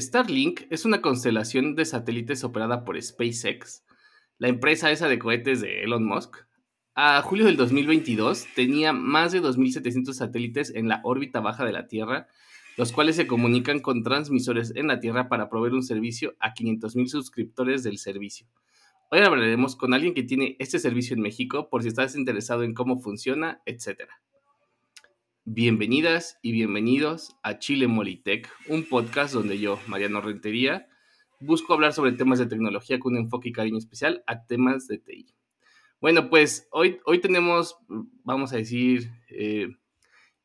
Starlink es una constelación de satélites operada por SpaceX, la empresa esa de cohetes de Elon Musk. A julio del 2022 tenía más de 2.700 satélites en la órbita baja de la Tierra, los cuales se comunican con transmisores en la Tierra para proveer un servicio a 500.000 suscriptores del servicio. Hoy hablaremos con alguien que tiene este servicio en México por si estás interesado en cómo funciona, etc. Bienvenidas y bienvenidos a Chile Molitech, un podcast donde yo, Mariano Rentería, busco hablar sobre temas de tecnología con un enfoque y cariño especial a temas de TI. Bueno, pues hoy, hoy tenemos, vamos a decir, eh,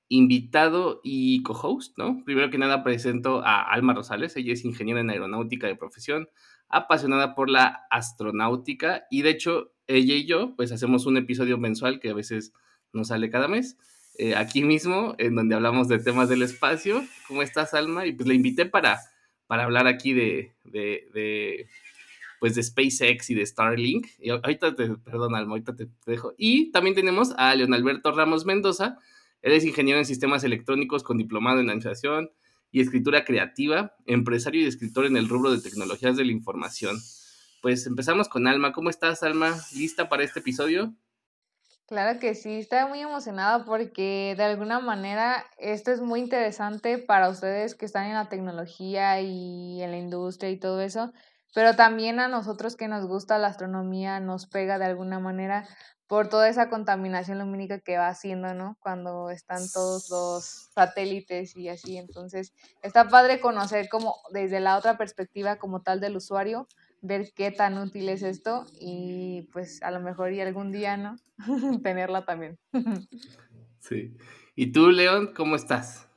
invitado y co-host, ¿no? Primero que nada presento a Alma Rosales, ella es ingeniera en aeronáutica de profesión, apasionada por la astronáutica y de hecho ella y yo pues hacemos un episodio mensual que a veces nos sale cada mes eh, aquí mismo, en donde hablamos de temas del espacio. ¿Cómo estás, Alma? Y pues le invité para, para hablar aquí de, de, pues de SpaceX y de Starlink. Y ahorita te, perdón, Alma, ahorita te dejo. Y también tenemos a Leon Alberto Ramos Mendoza. Él es ingeniero en sistemas electrónicos con diplomado en administración y escritura creativa, empresario y escritor en el rubro de tecnologías de la información. Pues empezamos con Alma. ¿Cómo estás, Alma? ¿Lista para este episodio? Claro que sí, estoy muy emocionada porque de alguna manera esto es muy interesante para ustedes que están en la tecnología y en la industria y todo eso, pero también a nosotros que nos gusta la astronomía nos pega de alguna manera por toda esa contaminación lumínica que va haciendo, ¿no? Cuando están todos los satélites y así, entonces está padre conocer como desde la otra perspectiva como tal del usuario, ver qué tan útil es esto y pues a lo mejor y algún día, ¿no? Tenerla también. sí. ¿Y tú, León, cómo estás?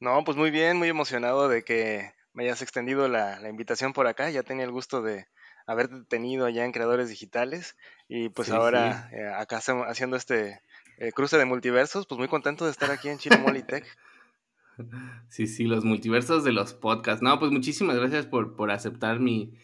No, pues muy bien, muy emocionado de que me hayas extendido la, invitación por acá. Ya tenía el gusto de haber tenido allá en Creadores Digitales y pues ahora eh, acá haciendo este eh, cruce de multiversos, pues muy contento de estar aquí en Chile Molitech. Sí, sí, los multiversos de los podcasts. No, pues muchísimas gracias por, por aceptar mi,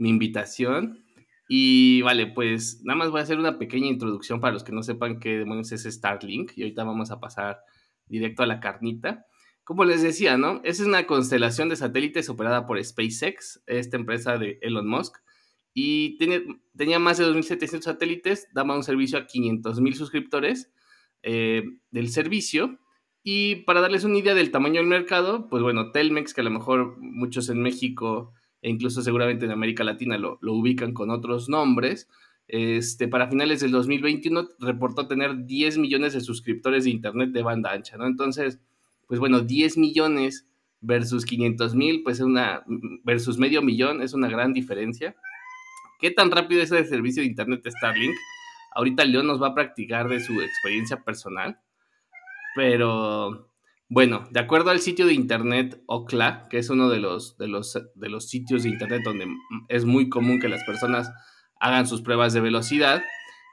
mi invitación. Y vale, pues nada más voy a hacer una pequeña introducción para los que no sepan qué demonios es Starlink. Y ahorita vamos a pasar directo a la carnita. Como les decía, ¿no? Es una constelación de satélites operada por SpaceX, esta empresa de Elon Musk. Y tenía más de 2.700 satélites, daba un servicio a 500.000 suscriptores eh, del servicio. Y para darles una idea del tamaño del mercado, pues bueno, Telmex, que a lo mejor muchos en México e incluso seguramente en América Latina lo, ubican con otros nombres. Este, para finales del 2021 reportó tener 10 millones de suscriptores de Internet de banda ancha, ¿no? Entonces, pues bueno, 10 millones versus 500 mil, pues es una, versus medio millón, es una gran diferencia. ¿Qué tan rápido es el servicio de Internet de Starlink? Ahorita León nos va a practicar de su experiencia personal, pero bueno, de acuerdo al sitio de internet Okla, que es uno de los, de los, de los sitios de internet donde es muy común que las personas hagan sus pruebas de velocidad,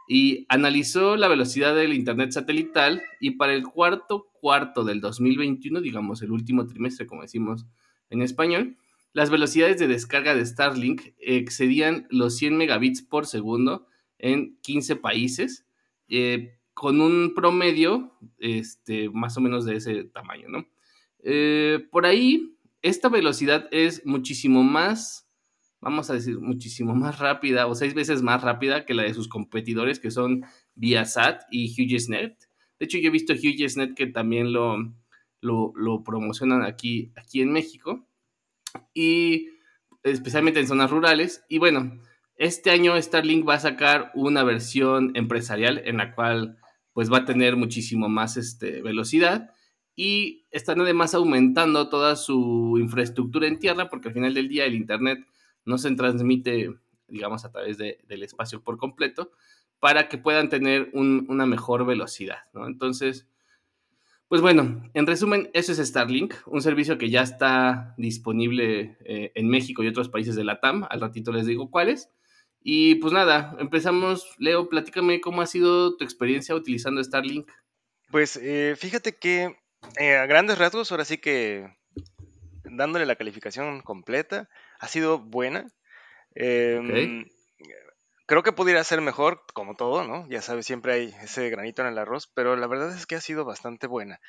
y analizó la velocidad del internet satelital y para el cuarto cuarto del 2021, digamos el último trimestre, como decimos en español, las velocidades de descarga de Starlink excedían los 100 megabits por segundo en 15 países. Eh, con un promedio este, más o menos de ese tamaño, ¿no? Eh, por ahí, esta velocidad es muchísimo más, vamos a decir, muchísimo más rápida o seis veces más rápida que la de sus competidores que son Viasat y HughesNet. De hecho, yo he visto HughesNet que también lo, lo, lo promocionan aquí, aquí en México y especialmente en zonas rurales. Y bueno, este año Starlink va a sacar una versión empresarial en la cual pues va a tener muchísimo más este, velocidad y están además aumentando toda su infraestructura en tierra porque al final del día el Internet no se transmite, digamos, a través del espacio por completo para que puedan tener una mejor velocidad, ¿no? Entonces, pues bueno, en resumen, eso es Starlink, un servicio que ya está disponible eh, en México y otros países de la TAM. Al ratito les digo cuáles. Y pues nada, empezamos. Leo, platícame cómo ha sido tu experiencia utilizando Starlink. Pues eh, fíjate que eh, a grandes rasgos, ahora sí que dándole la calificación completa, ha sido buena. Em, creo que pudiera ser mejor, como todo, ¿no? Ya sabes, siempre hay ese granito en el arroz, pero la verdad es que ha sido bastante buena.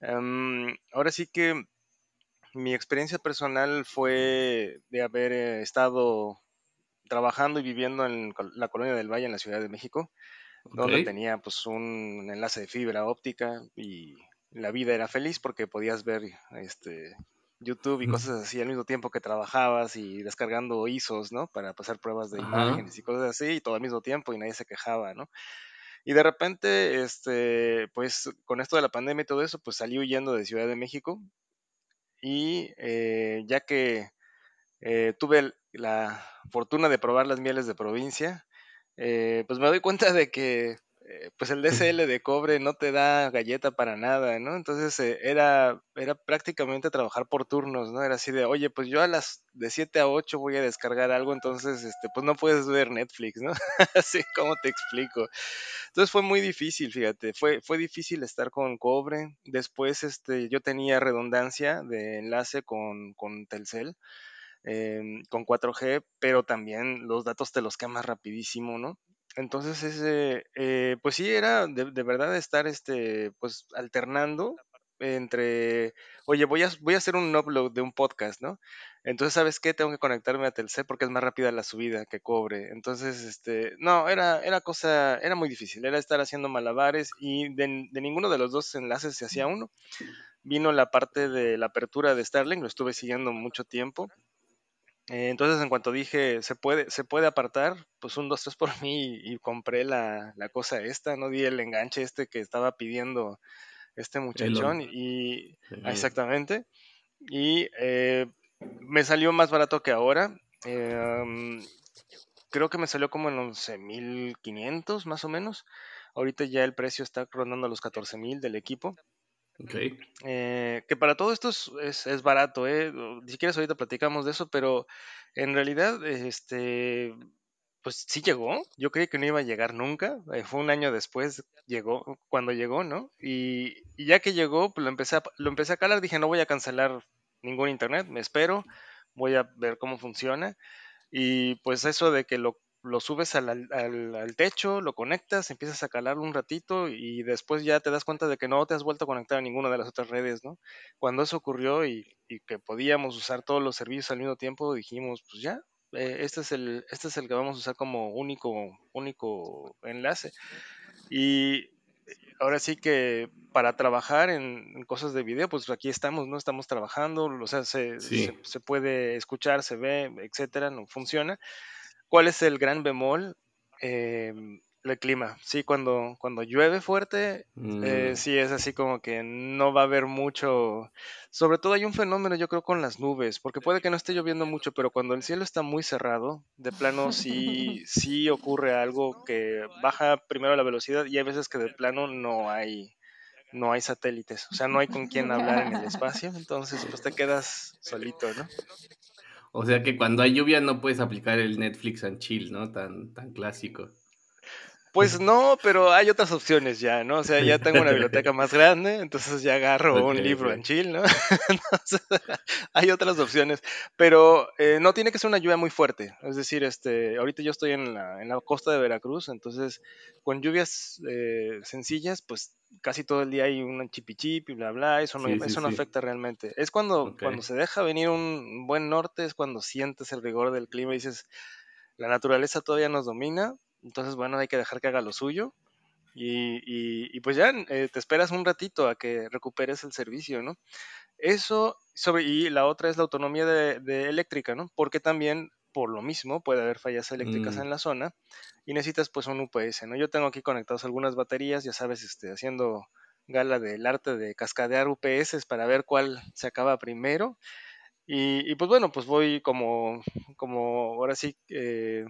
Em, ahora sí que mi experiencia personal fue de haber eh, estado trabajando y viviendo en la colonia del Valle en la Ciudad de México, donde tenía pues un enlace de fibra óptica y la vida era feliz porque podías ver este YouTube y cosas así al mismo tiempo que trabajabas y descargando ISOs, ¿no? Para pasar pruebas de imágenes y cosas así y todo al mismo tiempo y nadie se quejaba, ¿no? Y de repente, este, pues con esto de la pandemia y todo eso, pues salí huyendo de Ciudad de México y eh, ya que eh, tuve la fortuna de probar las mieles de provincia, eh, pues me doy cuenta de que eh, pues el DSL de cobre no te da galleta para nada, ¿no? Entonces eh, era, era prácticamente trabajar por turnos, ¿no? Era así de, oye, pues yo a las de 7 a 8 voy a descargar algo, entonces, este, pues no puedes ver Netflix, ¿no? así como te explico. Entonces fue muy difícil, fíjate, fue, fue difícil estar con cobre. Después, este, yo tenía redundancia de enlace con, con Telcel. Em, con 4G, pero también los datos te los quemas rapidísimo, ¿no? Entonces, ese, eh, pues sí, era de, verdad estar este, pues alternando entre, oye, voy a, voy a hacer un upload de un podcast, ¿no? Entonces, ¿sabes qué? Tengo que conectarme a Telcel porque es más rápida la subida que cobre. Entonces, este, no, era, era cosa, era muy difícil, era estar haciendo malabares y de, de ninguno de los dos enlaces se hacía uno. Vino la parte de la apertura de Starlink, lo estuve siguiendo mucho tiempo eh, entonces, en cuanto dije, se puede, se puede apartar, pues un, dos, tres por mí y, compré la, cosa esta, no di el enganche este que estaba pidiendo este muchachón y exactamente. Y eh, me salió más barato que ahora. Em, creo que me salió como en 11.500 más o menos. Ahorita ya el precio está rondando los 14.000 del equipo. Eh, que para todo esto es, es, barato, ¿eh? Si quieres ahorita platicamos de eso, pero en realidad, este, pues sí llegó. Yo creí que no iba a llegar nunca. Eh, fue un año después, llegó, cuando llegó, ¿no? Y, ya que llegó, pues lo empecé, a, lo empecé a calar. Dije, no voy a cancelar ningún internet, me espero, voy a ver cómo funciona. Y pues eso de que lo lo subes al, al, techo, lo conectas, empiezas a calarlo un ratito y después ya te das cuenta de que no te has vuelto a conectar a ninguna de las otras redes, ¿no? Cuando eso ocurrió y, que podíamos usar todos los servicios al mismo tiempo, dijimos, pues ya, eh, este, es el, este es el que vamos a usar como único, único enlace. Y ahora sí que para trabajar en, cosas de video, pues aquí estamos, ¿no? Estamos trabajando, o sea, se, se, se puede escuchar, se ve, etcétera, no funciona ¿Cuál es el gran bemol? Em, el clima. Sí, cuando, cuando llueve fuerte, eh, mm. sí es así como que no va a haber mucho. Sobre todo hay un fenómeno, yo creo, con las nubes, porque puede que no esté lloviendo mucho, pero cuando el cielo está muy cerrado, de plano sí, sí ocurre algo que baja primero la velocidad y hay veces que de plano no hay no hay satélites, o sea, no hay con quién hablar en el espacio, entonces pues te quedas solito, ¿no? O sea que cuando hay lluvia no puedes aplicar el Netflix and chill, ¿no? Tan, tan clásico. Pues no, pero hay otras opciones ya, ¿no? O sea, ya tengo una biblioteca más grande, entonces ya agarro un libro en chill, ¿no? hay otras opciones, pero eh, no tiene que ser una lluvia muy fuerte. Es decir, este, ahorita yo estoy en la, en la costa de Veracruz, entonces con lluvias eh, sencillas, pues casi todo el día hay un chipichip y bla, bla, eso no, eso no afecta realmente. Es cuando, cuando se deja venir un buen norte, es cuando sientes el rigor del clima y dices, la naturaleza todavía nos domina, entonces, bueno, hay que dejar que haga lo suyo. Y, y, pues ya eh, te esperas un ratito a que recuperes el servicio, ¿no? Eso, sobre, y la otra es la autonomía de, eléctrica, ¿no? Porque también, por lo mismo, puede haber fallas eléctricas mm. en la zona y necesitas pues un UPS, ¿no? Yo tengo aquí conectados algunas baterías, ya sabes, este, haciendo gala del arte de cascadear UPS para ver cuál se acaba primero. Y, y pues bueno, pues voy como, como ahora sí, eh,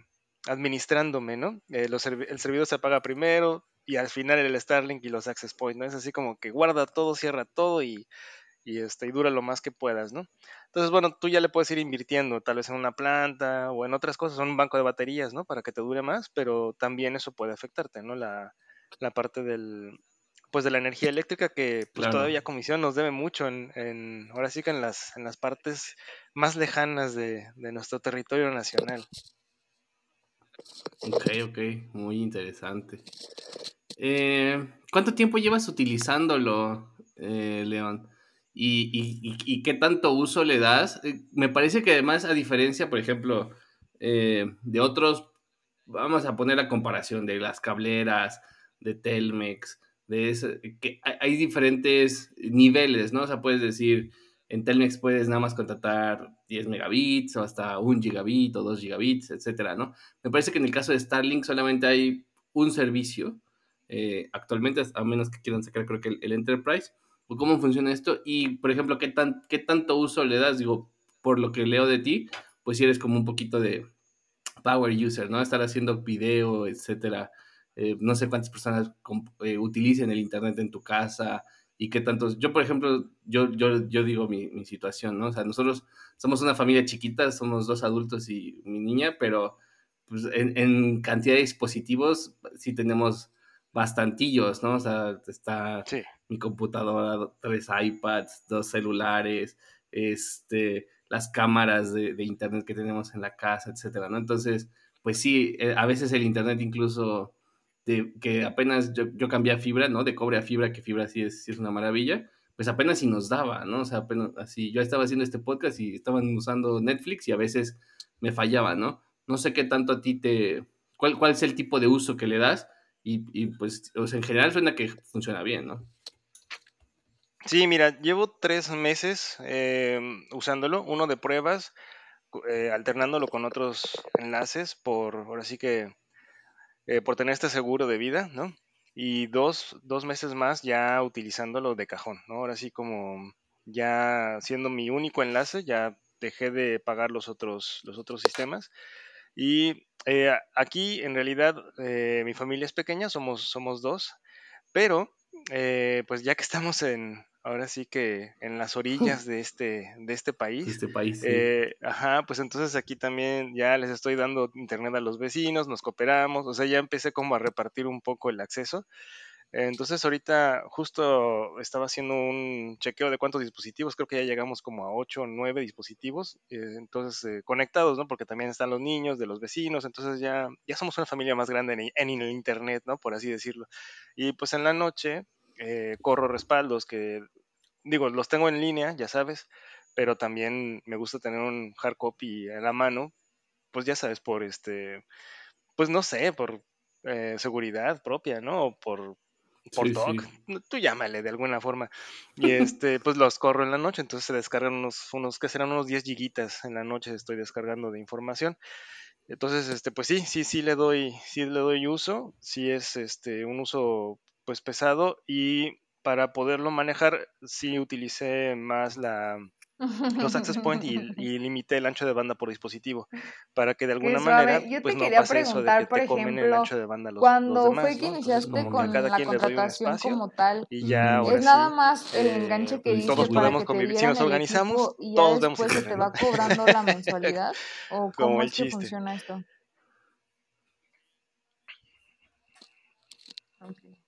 administrándome, ¿no? Eh, el servidor se apaga primero y al final el Starlink y los access points, ¿no? Es así como que guarda todo, cierra todo y, y, este, y dura lo más que puedas, ¿no? Entonces, bueno, tú ya le puedes ir invirtiendo, tal vez en una planta o en otras cosas, en un banco de baterías, ¿no? Para que te dure más, pero también eso puede afectarte, ¿no? La, la parte del, pues de la energía eléctrica que pues todavía Comisión nos debe mucho en, en, ahora sí que en las, en las partes más lejanas de, de nuestro territorio nacional. Ok, ok, muy interesante. Eh, ¿Cuánto tiempo llevas utilizándolo, eh, León? y, qué tanto uso le das. Eh, me parece que además, a diferencia, por ejemplo, eh, de otros, vamos a poner la comparación de las cableras, de Telmex, de ese, que hay diferentes niveles, ¿no? O sea, puedes decir, en Telmex puedes nada más contratar 10 megabits o hasta 1 gigabit o 2 gigabits, etcétera, ¿no? Me parece que en el caso de Starlink solamente hay un servicio eh, actualmente, a menos que quieran sacar creo que el, Enterprise, cómo funciona esto y, por ejemplo, ¿qué, tan, qué tanto uso le das, digo, por lo que leo de ti, pues si eres como un poquito de power user, ¿no? Estar haciendo video, etcétera. Eh, no sé cuántas personas eh, utilicen el Internet en tu casa y qué tantos... Yo, por ejemplo, yo, yo, yo digo mi, mi, situación, ¿no? O sea, nosotros somos una familia chiquita, somos dos adultos y mi niña, pero pues, en, en cantidad de dispositivos sí tenemos bastantillos, ¿no? O sea, está mi computadora, tres iPads, dos celulares, este, las cámaras de, de, internet que tenemos en la casa, etcétera, ¿no? Entonces, pues sí, eh, a veces el internet incluso de, que apenas yo, yo cambié a fibra, ¿no? De cobre a fibra, que fibra sí es, sí es una maravilla, pues apenas si nos daba, ¿no? O sea, apenas así, yo estaba haciendo este podcast y estaban usando Netflix y a veces me fallaba, ¿no? No sé qué tanto a ti te, cuál, cuál es el tipo de uso que le das y, y pues, o sea, en general suena que funciona bien, ¿no? Sí, mira, llevo tres meses eh, usándolo, uno de pruebas, eh, alternándolo con otros enlaces por, ahora sí que eh, por tener este seguro de vida, ¿no? Y dos, dos meses más ya utilizándolo de cajón, ¿no? Ahora sí como ya siendo mi único enlace, ya dejé de pagar los otros, los otros sistemas. Y eh, aquí en realidad eh, mi familia es pequeña, somos, somos dos, pero pues ya que estamos en, ahora sí que en las orillas de este, de este país. este país. Eh, ajá, pues entonces aquí también ya les estoy dando internet a los vecinos, nos cooperamos, o sea, ya empecé como a repartir un poco el acceso. Entonces ahorita justo estaba haciendo un chequeo de cuántos dispositivos, creo que ya llegamos como a 8 o 9 dispositivos, eh, entonces eh, conectados, ¿no? Porque también están los niños de los vecinos, entonces ya, ya somos una familia más grande en, en el Internet, ¿no? Por así decirlo. Y pues en la noche, eh, corro respaldos que, digo, los tengo en línea, ya sabes, pero también me gusta tener un hard copy a la mano, pues ya sabes, por este, pues no sé, por eh, seguridad propia, ¿no? O por, por tú llámale de alguna forma. Y este, pues los corro en la noche, entonces se descargan unos, unos que serán unos 10 gigitas en la noche, estoy descargando de información. Entonces, este, pues sí, sí, sí le doy, sí le doy uso, sí es este un uso pues pesado y para poderlo manejar sí utilicé más la, los access point y, y, limité el ancho de banda por dispositivo para que de alguna manera pues no pase eso de que te comen el ancho de banda los, cuando los demás, fue que iniciaste con la contratación como tal y ya ahora es nada más el enganche que dices todos podemos convivir. Si nos organizamos y todos demos el se te va cobrando la mensualidad o cómo Como el es que chiste. funciona esto okay.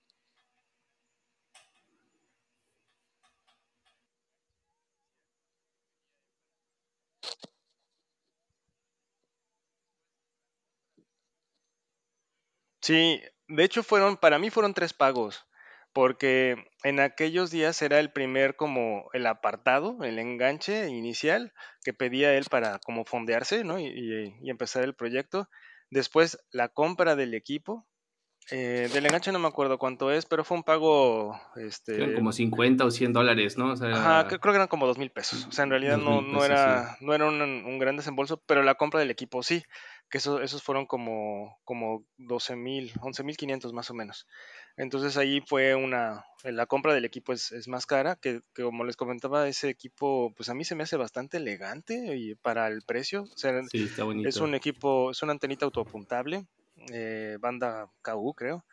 Sí, de hecho fueron, para mí fueron tres pagos, porque en aquellos días era el primer como el apartado, el enganche inicial que pedía él para como fondearse, ¿no? Y, y- y empezar el proyecto. Después la compra del equipo. Eh, del enganche no me acuerdo cuánto es, pero fue un pago, Eran este, como 50 o 100 dólares, ¿no? O sea, Ajá, creo que eran como dos mil pesos. O sea, en realidad no, no sí. era, no era un, un gran desembolso, pero la compra del equipo sí, que eso, esos fueron como, como 12 mil, 11 mil 500 más o menos. Entonces ahí fue una, la compra del equipo es, es más cara, que, que como les comentaba, ese equipo, pues a mí se me hace bastante elegante y para el precio. O sea, Sí, está bonito. es un equipo, es una antenita autoapuntable, eh, banda KU creo.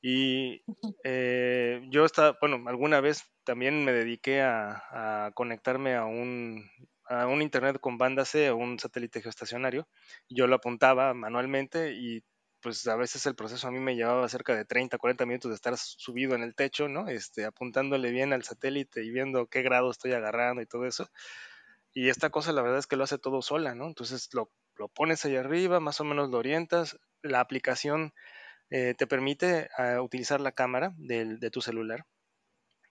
Y eh, yo estaba, bueno, alguna vez también me dediqué a, conectarme a un, a un internet con banda C o un satélite geoestacionario. Yo lo apuntaba manualmente y pues a veces el proceso a mí me llevaba cerca de 30, 40 minutos de estar subido en el techo, ¿no? Este, apuntándole bien al satélite y viendo qué grado estoy agarrando y todo eso. Y esta cosa la verdad es que lo hace todo sola, ¿no? Entonces lo, lo pones ahí arriba, más o menos lo orientas. La aplicación eh, te permite ah, utilizar la cámara del- de tu celular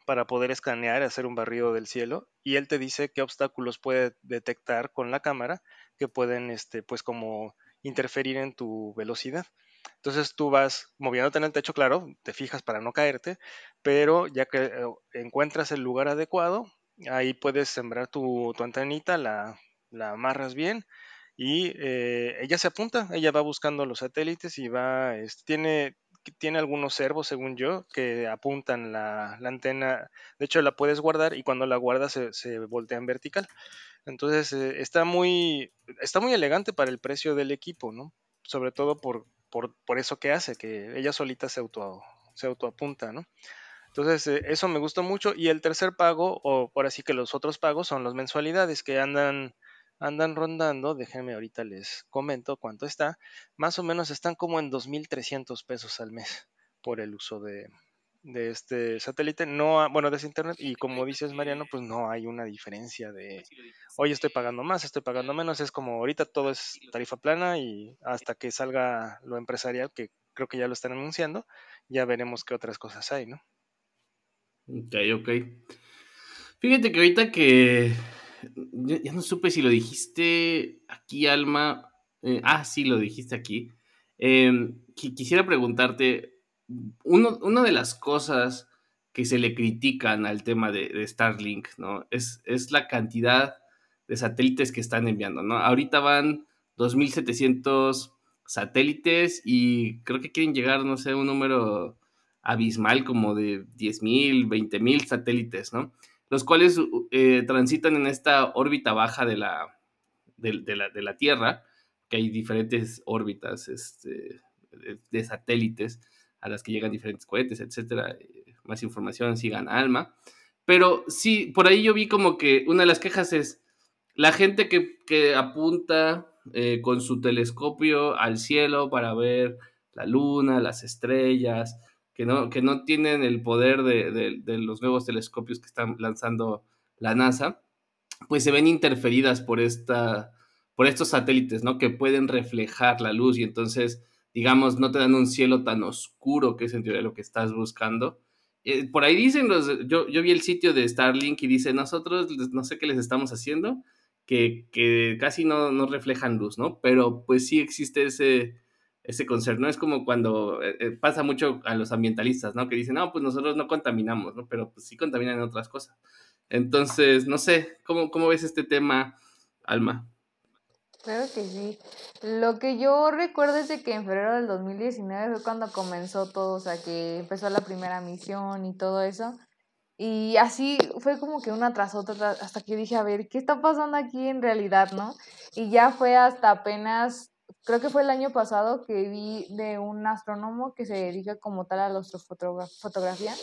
para poder escanear hacer un barrido del cielo y él te dice qué obstáculos puede detectar con la cámara que pueden este pues como interferir en tu velocidad. Entonces tú vas moviéndote en el techo, claro, te fijas para no caerte, pero ya que eh, encuentras el lugar adecuado, ahí puedes sembrar tu, tu antenita, la, la amarras bien y eh, ella se apunta, ella va buscando los satélites y va, este, tiene, tiene algunos servos, según yo, que apuntan la, antena. De hecho, la puedes guardar y cuando la guardas se, se voltea en vertical. Entonces, eh, está, muy, está muy elegante para el precio del equipo, ¿no? Sobre todo por, por, por eso que hace, que ella solita se, auto, se autoapunta, ¿no? Entonces, eh, eso me gustó mucho. Y el tercer pago, o por así que los otros pagos, son las mensualidades que andan andan rondando, déjenme ahorita les comento cuánto está, más o menos están como en 2.300 pesos al mes por el uso de, este satélite, no, bueno, de ese internet, y como dices Mariano, pues no hay una diferencia de, hoy estoy pagando más, estoy pagando menos, es como ahorita todo es tarifa plana y hasta que salga lo empresarial, que creo que ya lo están anunciando, ya veremos qué otras cosas hay, ¿no? Ok, ok. Fíjate que ahorita que ya no supe si lo dijiste aquí, Alma. Eh, ah, sí, lo dijiste aquí. Em, quisiera preguntarte, uno, una de las cosas que se le critican al tema de, Starlink, ¿no? Es, es, la cantidad de satélites que están enviando, ¿no? Ahorita van 2.700 satélites y creo que quieren llegar, no sé, un número abismal como de 10.000, 20.000 satélites, ¿no? Los cuales eh, transitan en esta órbita baja de la, de, la, de la, Tierra, que hay diferentes órbitas este, de, satélites a las que llegan diferentes cohetes, etcétera. Eh, más información, sigan Alma. Pero sí, por ahí yo vi como que una de las quejas es la gente que, que apunta eh, con su telescopio al cielo para ver la luna, las estrellas, que no, que no tienen el poder de, los nuevos telescopios que están lanzando la NASA, pues se ven interferidas por, esta, por estos satélites, ¿no? Que pueden reflejar la luz y entonces, digamos, no te dan un cielo tan oscuro que es en teoría lo que estás buscando. Eh, por ahí dicen, los, yo, yo vi el sitio de Starlink y dice, nosotros no sé qué les estamos haciendo, que, que casi no, no reflejan luz, ¿no? Pero pues sí existe ese ese concern, ¿no? Es como cuando eh, eh, pasa mucho a los ambientalistas, ¿no? Que dicen, no, pues nosotros no contaminamos, ¿no? Pero pues sí contaminan en otras cosas. Entonces, no sé, ¿cómo, cómo ves este tema, Alma? Claro que sí. Lo que yo recuerdo es de que en febrero del 2019 fue cuando comenzó todo, o sea, que empezó la primera misión y todo eso. Y así fue como que una tras otra, hasta que dije, a ver, ¿qué está pasando aquí en realidad, no? Y ya fue hasta apenas creo que fue el año pasado que vi de un astrónomo que se dedica como tal a la astrofotografía,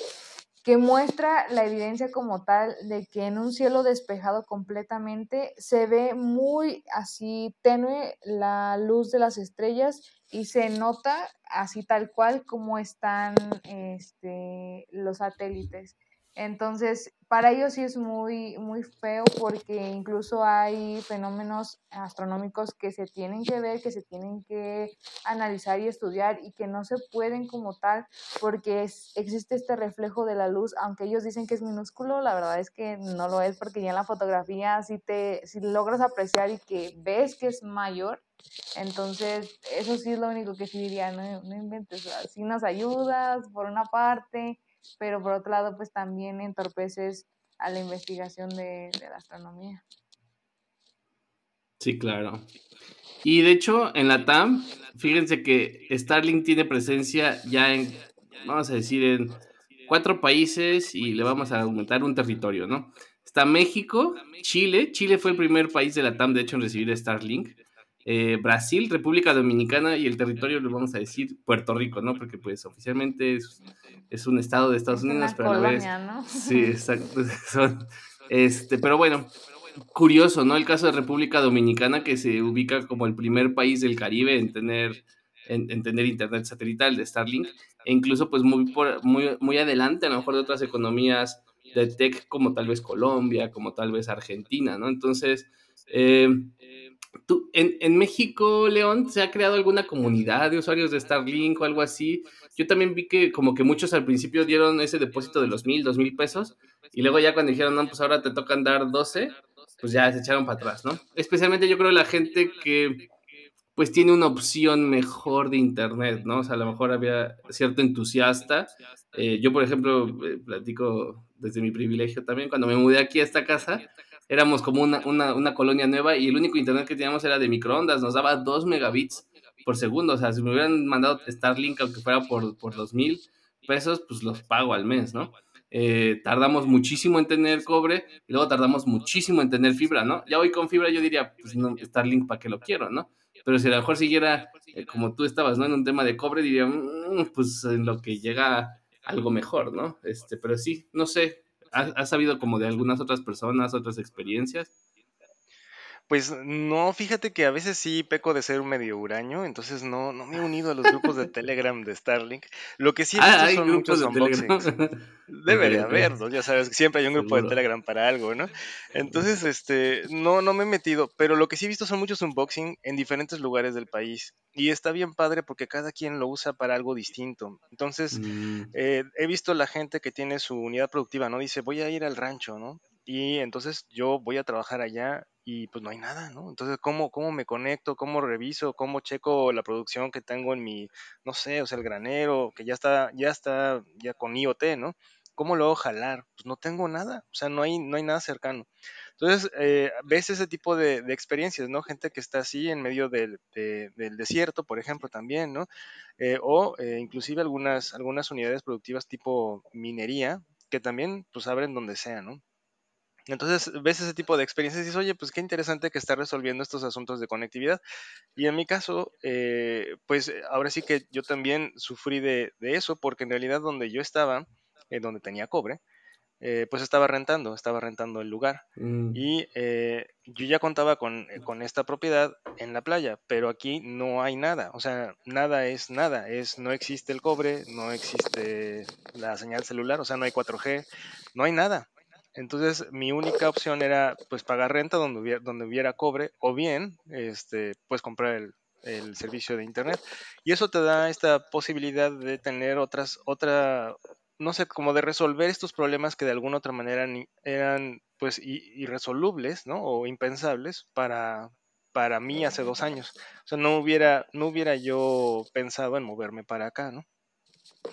que muestra la evidencia como tal de que en un cielo despejado completamente se ve muy así tenue la luz de las estrellas y se nota así tal cual como están este, los satélites. Entonces, para ellos sí es muy, muy feo porque incluso hay fenómenos astronómicos que se tienen que ver, que se tienen que analizar y estudiar y que no se pueden como tal porque existe este reflejo de la luz, aunque ellos dicen que es minúsculo, la verdad es que no lo es porque ya en la fotografía si, te, si logras apreciar y que ves que es mayor, entonces eso sí es lo único que sí diría, no, no inventes, así nos ayudas por una parte pero por otro lado, pues también entorpeces a la investigación de, la astronomía. Sí, claro. Y de hecho, en la TAM, fíjense que Starlink tiene presencia ya en, vamos a decir, en cuatro países y le vamos a aumentar un territorio, ¿no? Está México, Chile. Chile fue el primer país de la TAM, de hecho, en recibir Starlink. Eh, Brasil, República Dominicana y el territorio le vamos a decir Puerto Rico, ¿no? Porque pues oficialmente es, un estado de Estados Unidos, pero a la vez... Sí, exacto. este, pero bueno, curioso, ¿no? El caso de República Dominicana que se ubica como el primer país del Caribe en tener, en, tener internet satelital de Starlink e incluso pues muy, muy, muy adelante a lo mejor de otras economías de tech como tal vez Colombia, como tal vez Argentina, ¿no? Entonces... Eh, en, México, León, ¿se ha creado alguna comunidad de usuarios de Starlink o algo así? yo también vi que como que muchos al principio dieron ese depósito de los mil, dos mil pesos, y luego ya cuando dijeron, no, pues ahora te tocan dar 12, pues ya se echaron para atrás, ¿no? Especialmente yo creo la gente que pues tiene una opción mejor de internet, ¿no? O sea, a lo mejor había cierto entusiasta. Eh, yo, por ejemplo, eh, platico desde mi privilegio también, cuando me mudé aquí a esta casa, éramos como una, una, una, colonia nueva y el único internet que teníamos era de microondas, nos daba 2 megabits por segundo, o sea, si me hubieran mandado Starlink aunque fuera por, por los mil pesos, pues los pago al mes, ¿no? Eh, tardamos muchísimo en tener cobre y luego tardamos muchísimo en tener fibra, ¿no? Ya hoy con fibra yo diría, pues no, Starlink, ¿para qué lo quiero, no? Pero si a lo mejor siguiera eh, como tú estabas, ¿no? En un tema de cobre, diría, mm, pues en lo que llega algo mejor, ¿no? Este, pero sí, no sé, ¿has sabido como de algunas otras personas, otras experiencias? Pues no, fíjate que a veces sí peco de ser un medio huraño, entonces no, no me he unido a los grupos de Telegram de Starlink. Lo que sí he ah, visto son muchos unboxings. Debe de haber, ya sabes, siempre hay un grupo de Telegram para algo, ¿no? Entonces, este, no, no me he metido, pero lo que sí he visto son muchos unboxing en diferentes lugares del país. Y está bien padre porque cada quien lo usa para algo distinto. Entonces, mm. eh, he visto la gente que tiene su unidad productiva, ¿no? Dice, voy a ir al rancho, ¿no? Y entonces yo voy a trabajar allá y pues no hay nada, ¿no? Entonces, ¿cómo, ¿cómo me conecto? ¿Cómo reviso? ¿Cómo checo la producción que tengo en mi, no sé, o sea, el granero, que ya está, ya está, ya con IoT, ¿no? ¿Cómo lo hago jalar? Pues no tengo nada, o sea, no hay, no hay nada cercano. Entonces, eh, ves ese tipo de, experiencias, ¿no? Gente que está así en medio del, del desierto, por ejemplo, también, ¿no? Eh, o eh, inclusive algunas, algunas unidades productivas tipo minería, que también, pues, abren donde sea, ¿no? Entonces ves ese tipo de experiencias y dices, oye, pues qué interesante que está resolviendo estos asuntos de conectividad. Y en mi caso, eh, pues ahora sí que yo también sufrí de, eso, porque en realidad donde yo estaba, eh, donde tenía cobre, eh, pues estaba rentando, estaba rentando el lugar. Mm. Y yo ya contaba con, con, esta propiedad en la playa, pero aquí no hay nada, o sea, nada es nada, es, no existe el cobre, no existe la señal celular, o sea, no hay 4G, no hay nada. Entonces mi única opción era pues pagar renta donde hubiera, donde hubiera cobre o bien este, pues comprar el, el, servicio de internet. Y eso te da esta posibilidad de tener otras, otra, no sé, como de resolver estos problemas que de alguna otra manera eran pues irresolubles, ¿no? O impensables para, para mí hace dos años. O sea, no hubiera, no hubiera yo pensado en moverme para acá, ¿no?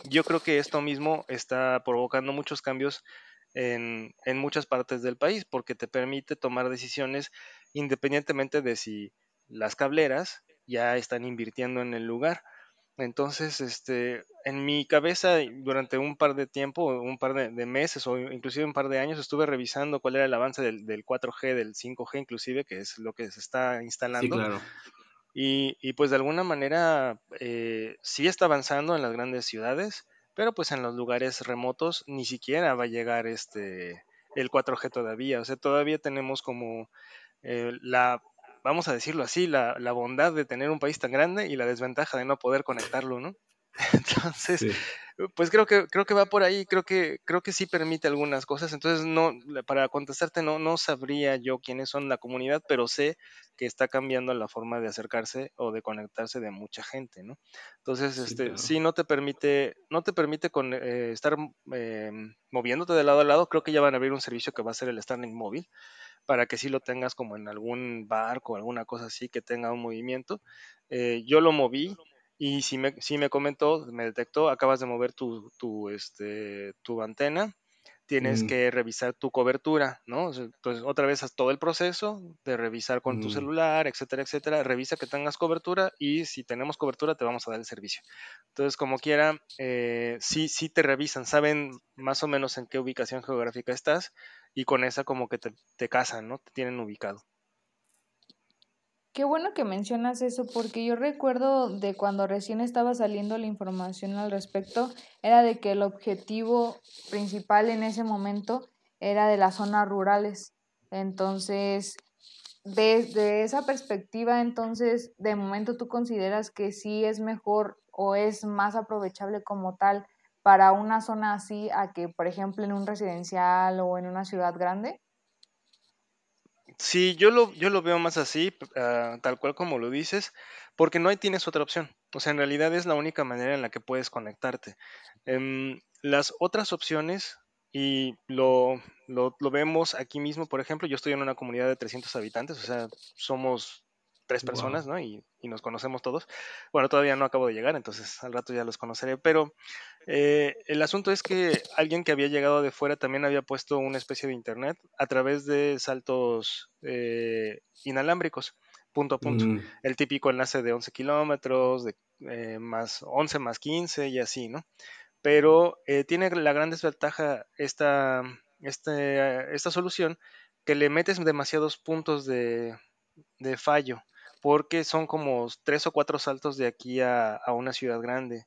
Yo creo que esto mismo está provocando muchos cambios en, en, muchas partes del país porque te permite tomar decisiones independientemente de si las cableras ya están invirtiendo en el lugar. Entonces, este, en mi cabeza durante un par de tiempo, un par de, meses o inclusive un par de años estuve revisando cuál era el avance del, del 4G, del 5G inclusive, que es lo que se está instalando. Sí, claro. y, y, pues de alguna manera eh, sí está avanzando en las grandes ciudades, pero pues en los lugares remotos ni siquiera va a llegar este el 4G todavía, o sea, todavía tenemos como eh, la, vamos a decirlo así, la, la, bondad de tener un país tan grande y la desventaja de no poder conectarlo, ¿no? Entonces, pues creo que creo que va por ahí, creo que creo que sí permite algunas cosas. Entonces, no para contestarte no no sabría yo quiénes son la comunidad, pero sé que está cambiando la forma de acercarse o de conectarse de mucha gente, ¿no? Entonces, sí, este sí no te permite no te permite con, eh, estar eh, moviéndote de lado a lado. Creo que ya van a abrir un servicio que va a ser el Starlink móvil para que sí lo tengas como en algún barco o alguna cosa así que tenga un movimiento. Eh, yo lo moví y si me, si me comentó, me detectó, acabas de mover tu, tu, este, tu antena, tienes mm. que revisar tu cobertura, ¿no? Entonces, otra vez haz todo el proceso de revisar con tu mm. celular, etcétera, etcétera. Revisa que tengas cobertura y si tenemos cobertura te vamos a dar el servicio. Entonces, como quiera, eh, sí, sí te revisan, saben más o menos en qué ubicación geográfica estás y con esa como que te, te casan, ¿no? Te tienen ubicado. Qué bueno que mencionas eso, porque yo recuerdo de cuando recién estaba saliendo la información al respecto, era de que el objetivo principal en ese momento era de las zonas rurales. Entonces, desde esa perspectiva, entonces, de momento tú consideras que sí es mejor o es más aprovechable como tal para una zona así a que, por ejemplo, en un residencial o en una ciudad grande? Sí, yo lo, yo lo veo más así, ah, tal cual como lo dices, porque no hay tienes otra opción. O sea, en realidad es la única manera en la que puedes conectarte. Em, las otras opciones, y lo, lo, lo, vemos aquí mismo, por ejemplo, yo estoy en una comunidad de 300 habitantes, o sea, somos tres personas, ¿no? Y, y, nos conocemos todos. Bueno, todavía no acabo de llegar, entonces al rato ya los conoceré, pero eh, el asunto es que alguien que había llegado de fuera también había puesto una especie de internet a través de saltos eh, inalámbricos, punto a punto. Mm. El típico enlace de 11 kilómetros, de eh, más 11 más 15 y así, ¿no? Pero tiene la gran desventaja esta, este, esta solución que le metes demasiados puntos de, de fallo porque son como tres o cuatro saltos de aquí a, una ciudad grande.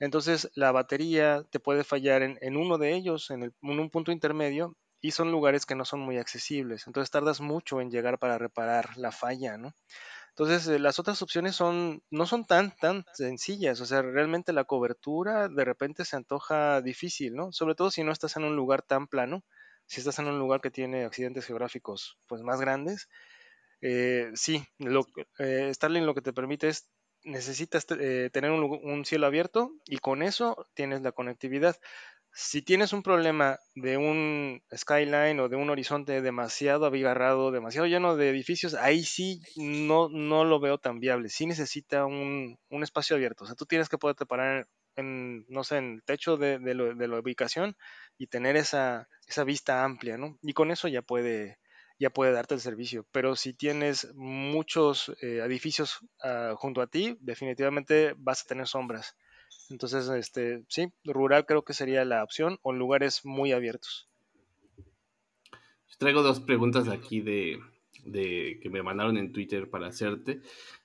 Entonces la batería te puede fallar en, uno de ellos, en, un punto intermedio, y son lugares que no son muy accesibles. Entonces tardas mucho en llegar para reparar la falla, ¿no? Entonces eh, las otras opciones son, no son tan, tan sencillas. O sea, realmente la cobertura de repente se antoja difícil, ¿no? Sobre todo si no estás en un lugar tan plano, si estás en un lugar que tiene accidentes geográficos pues más grandes, eh, sí, lo, eh, Starlink lo que te permite es, necesitas eh, tener un, cielo abierto y con eso tienes la conectividad. Si tienes un problema de un skyline o de un horizonte demasiado abigarrado, demasiado lleno de edificios, ahí sí no, no lo veo tan viable. Sí necesita un, espacio abierto. O sea, tú tienes que poderte parar en, no sé, en el techo de, de, la ubicación y tener esa, esa vista amplia, ¿no? Y con eso ya puede, ya puede darte el servicio. Pero si tienes muchos eh, edificios ah, junto a ti, definitivamente vas a tener sombras. Entonces, este, sí, rural creo que sería la opción o lugares muy abiertos. Traigo dos preguntas aquí de, que me mandaron en Twitter para hacerte.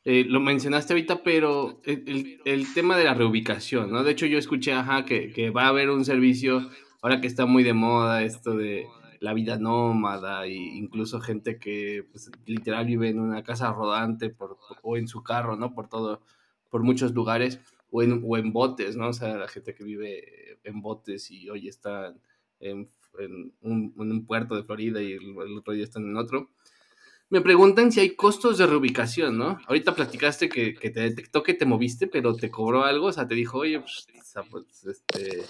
Eh, lo mencionaste ahorita, pero el, tema de la reubicación, ¿no? De hecho, yo escuché, ajá, que va a haber un servicio, ahora que está muy de moda esto de la vida nómada e incluso gente que pues, literal vive en una casa rodante o en su carro, ¿no? Por todo, por muchos lugares o en, botes, ¿no? O sea, la gente que vive en botes y hoy está en, en, un, en un, puerto de Florida y el, el, otro día están en otro. Me preguntan si hay costos de reubicación, ¿no? Ahorita platicaste que, que te detectó que te moviste, pero te cobró algo, o sea, te dijo, oye, pues, pues este,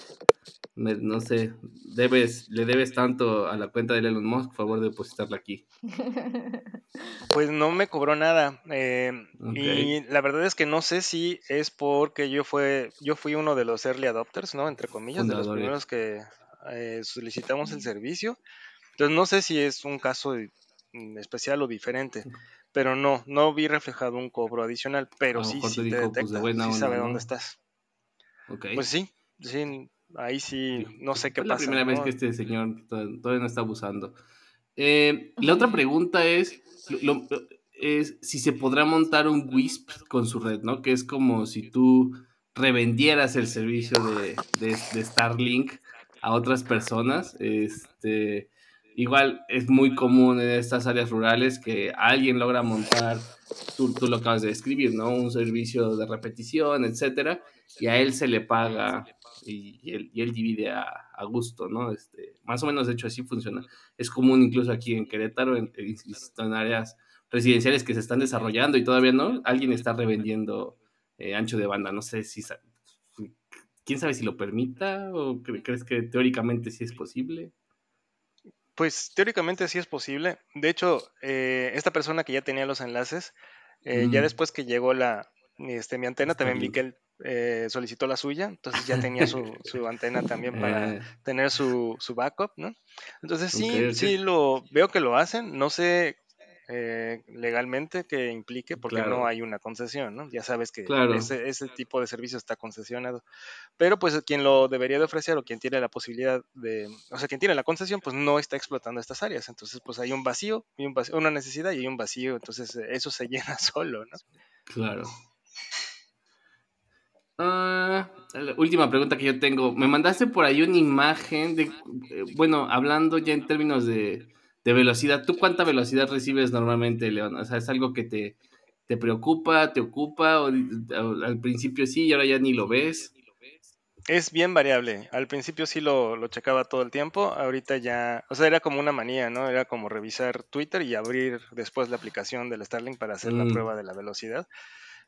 no sé, debes, le debes tanto a la cuenta de Elon Musk, por favor, depositarla aquí. Pues no me cobró nada. Eh, y la verdad es que no sé si es porque yo fue, yo fui uno de los early adopters, ¿no? Entre comillas, de los primeros que eh, solicitamos el servicio. Entonces no sé si es un caso mm, especial o diferente. Pero no, no vi reflejado un cobro adicional, pero sí, sí te pues, detecta, sí sabe dónde estás. Pues sí, sí, ahí sí, no sé qué pasa. Es la primera vez que este señor todavía no está abusando. Eh, la otra pregunta es, es si se podrá montar un WISP con su red, ¿no? Que es como si tú revendieras el servicio de, de, de Starlink a otras personas. Este, igual es muy común en estas áreas rurales que alguien logra montar, tú, tú lo acabas de describir, ¿no? Un servicio de repetición, etcétera, y a él se le paga y, él, y él, divide a, a, gusto, ¿no? Este, más o menos, de hecho, así funciona. Es común incluso aquí en Querétaro, en, en áreas residenciales que se están desarrollando y todavía no, alguien está revendiendo eh, ancho de banda. No sé si, quién sabe si lo permita o crees que teóricamente sí es posible. Pues teóricamente sí es posible. De hecho, eh, esta persona que ya tenía los enlaces, eh, ya después que llegó la, este, mi antena, también vi que él eh, solicitó la suya, entonces ya tenía su, su antena también para eh. tener su, su, backup, ¿no? Entonces sí, sí lo veo que lo hacen, no sé eh, legalmente que implique porque no hay una concesión, ¿no? Ya sabes que ese, ese, tipo de servicio está concesionado, pero pues quien lo debería de ofrecer o quien tiene la posibilidad de, o sea, quien tiene la concesión, pues no está explotando estas áreas, entonces pues hay un vacío, y un vacío una necesidad y hay un vacío, entonces eso se llena solo, ¿no? Claro. Uh, última pregunta que yo tengo. Me mandaste por ahí una imagen de, eh, bueno, hablando ya en términos de, de, velocidad. ¿Tú cuánta velocidad recibes normalmente, León? O sea, ¿es algo que te, te preocupa, te ocupa? O, al principio sí y ahora ya ni lo ves? es bien variable. Al principio sí lo, lo, checaba todo el tiempo, ahorita ya, o sea, era como una manía, ¿no? Era como revisar Twitter y abrir después la aplicación del Starlink para hacer la mm. prueba de la velocidad.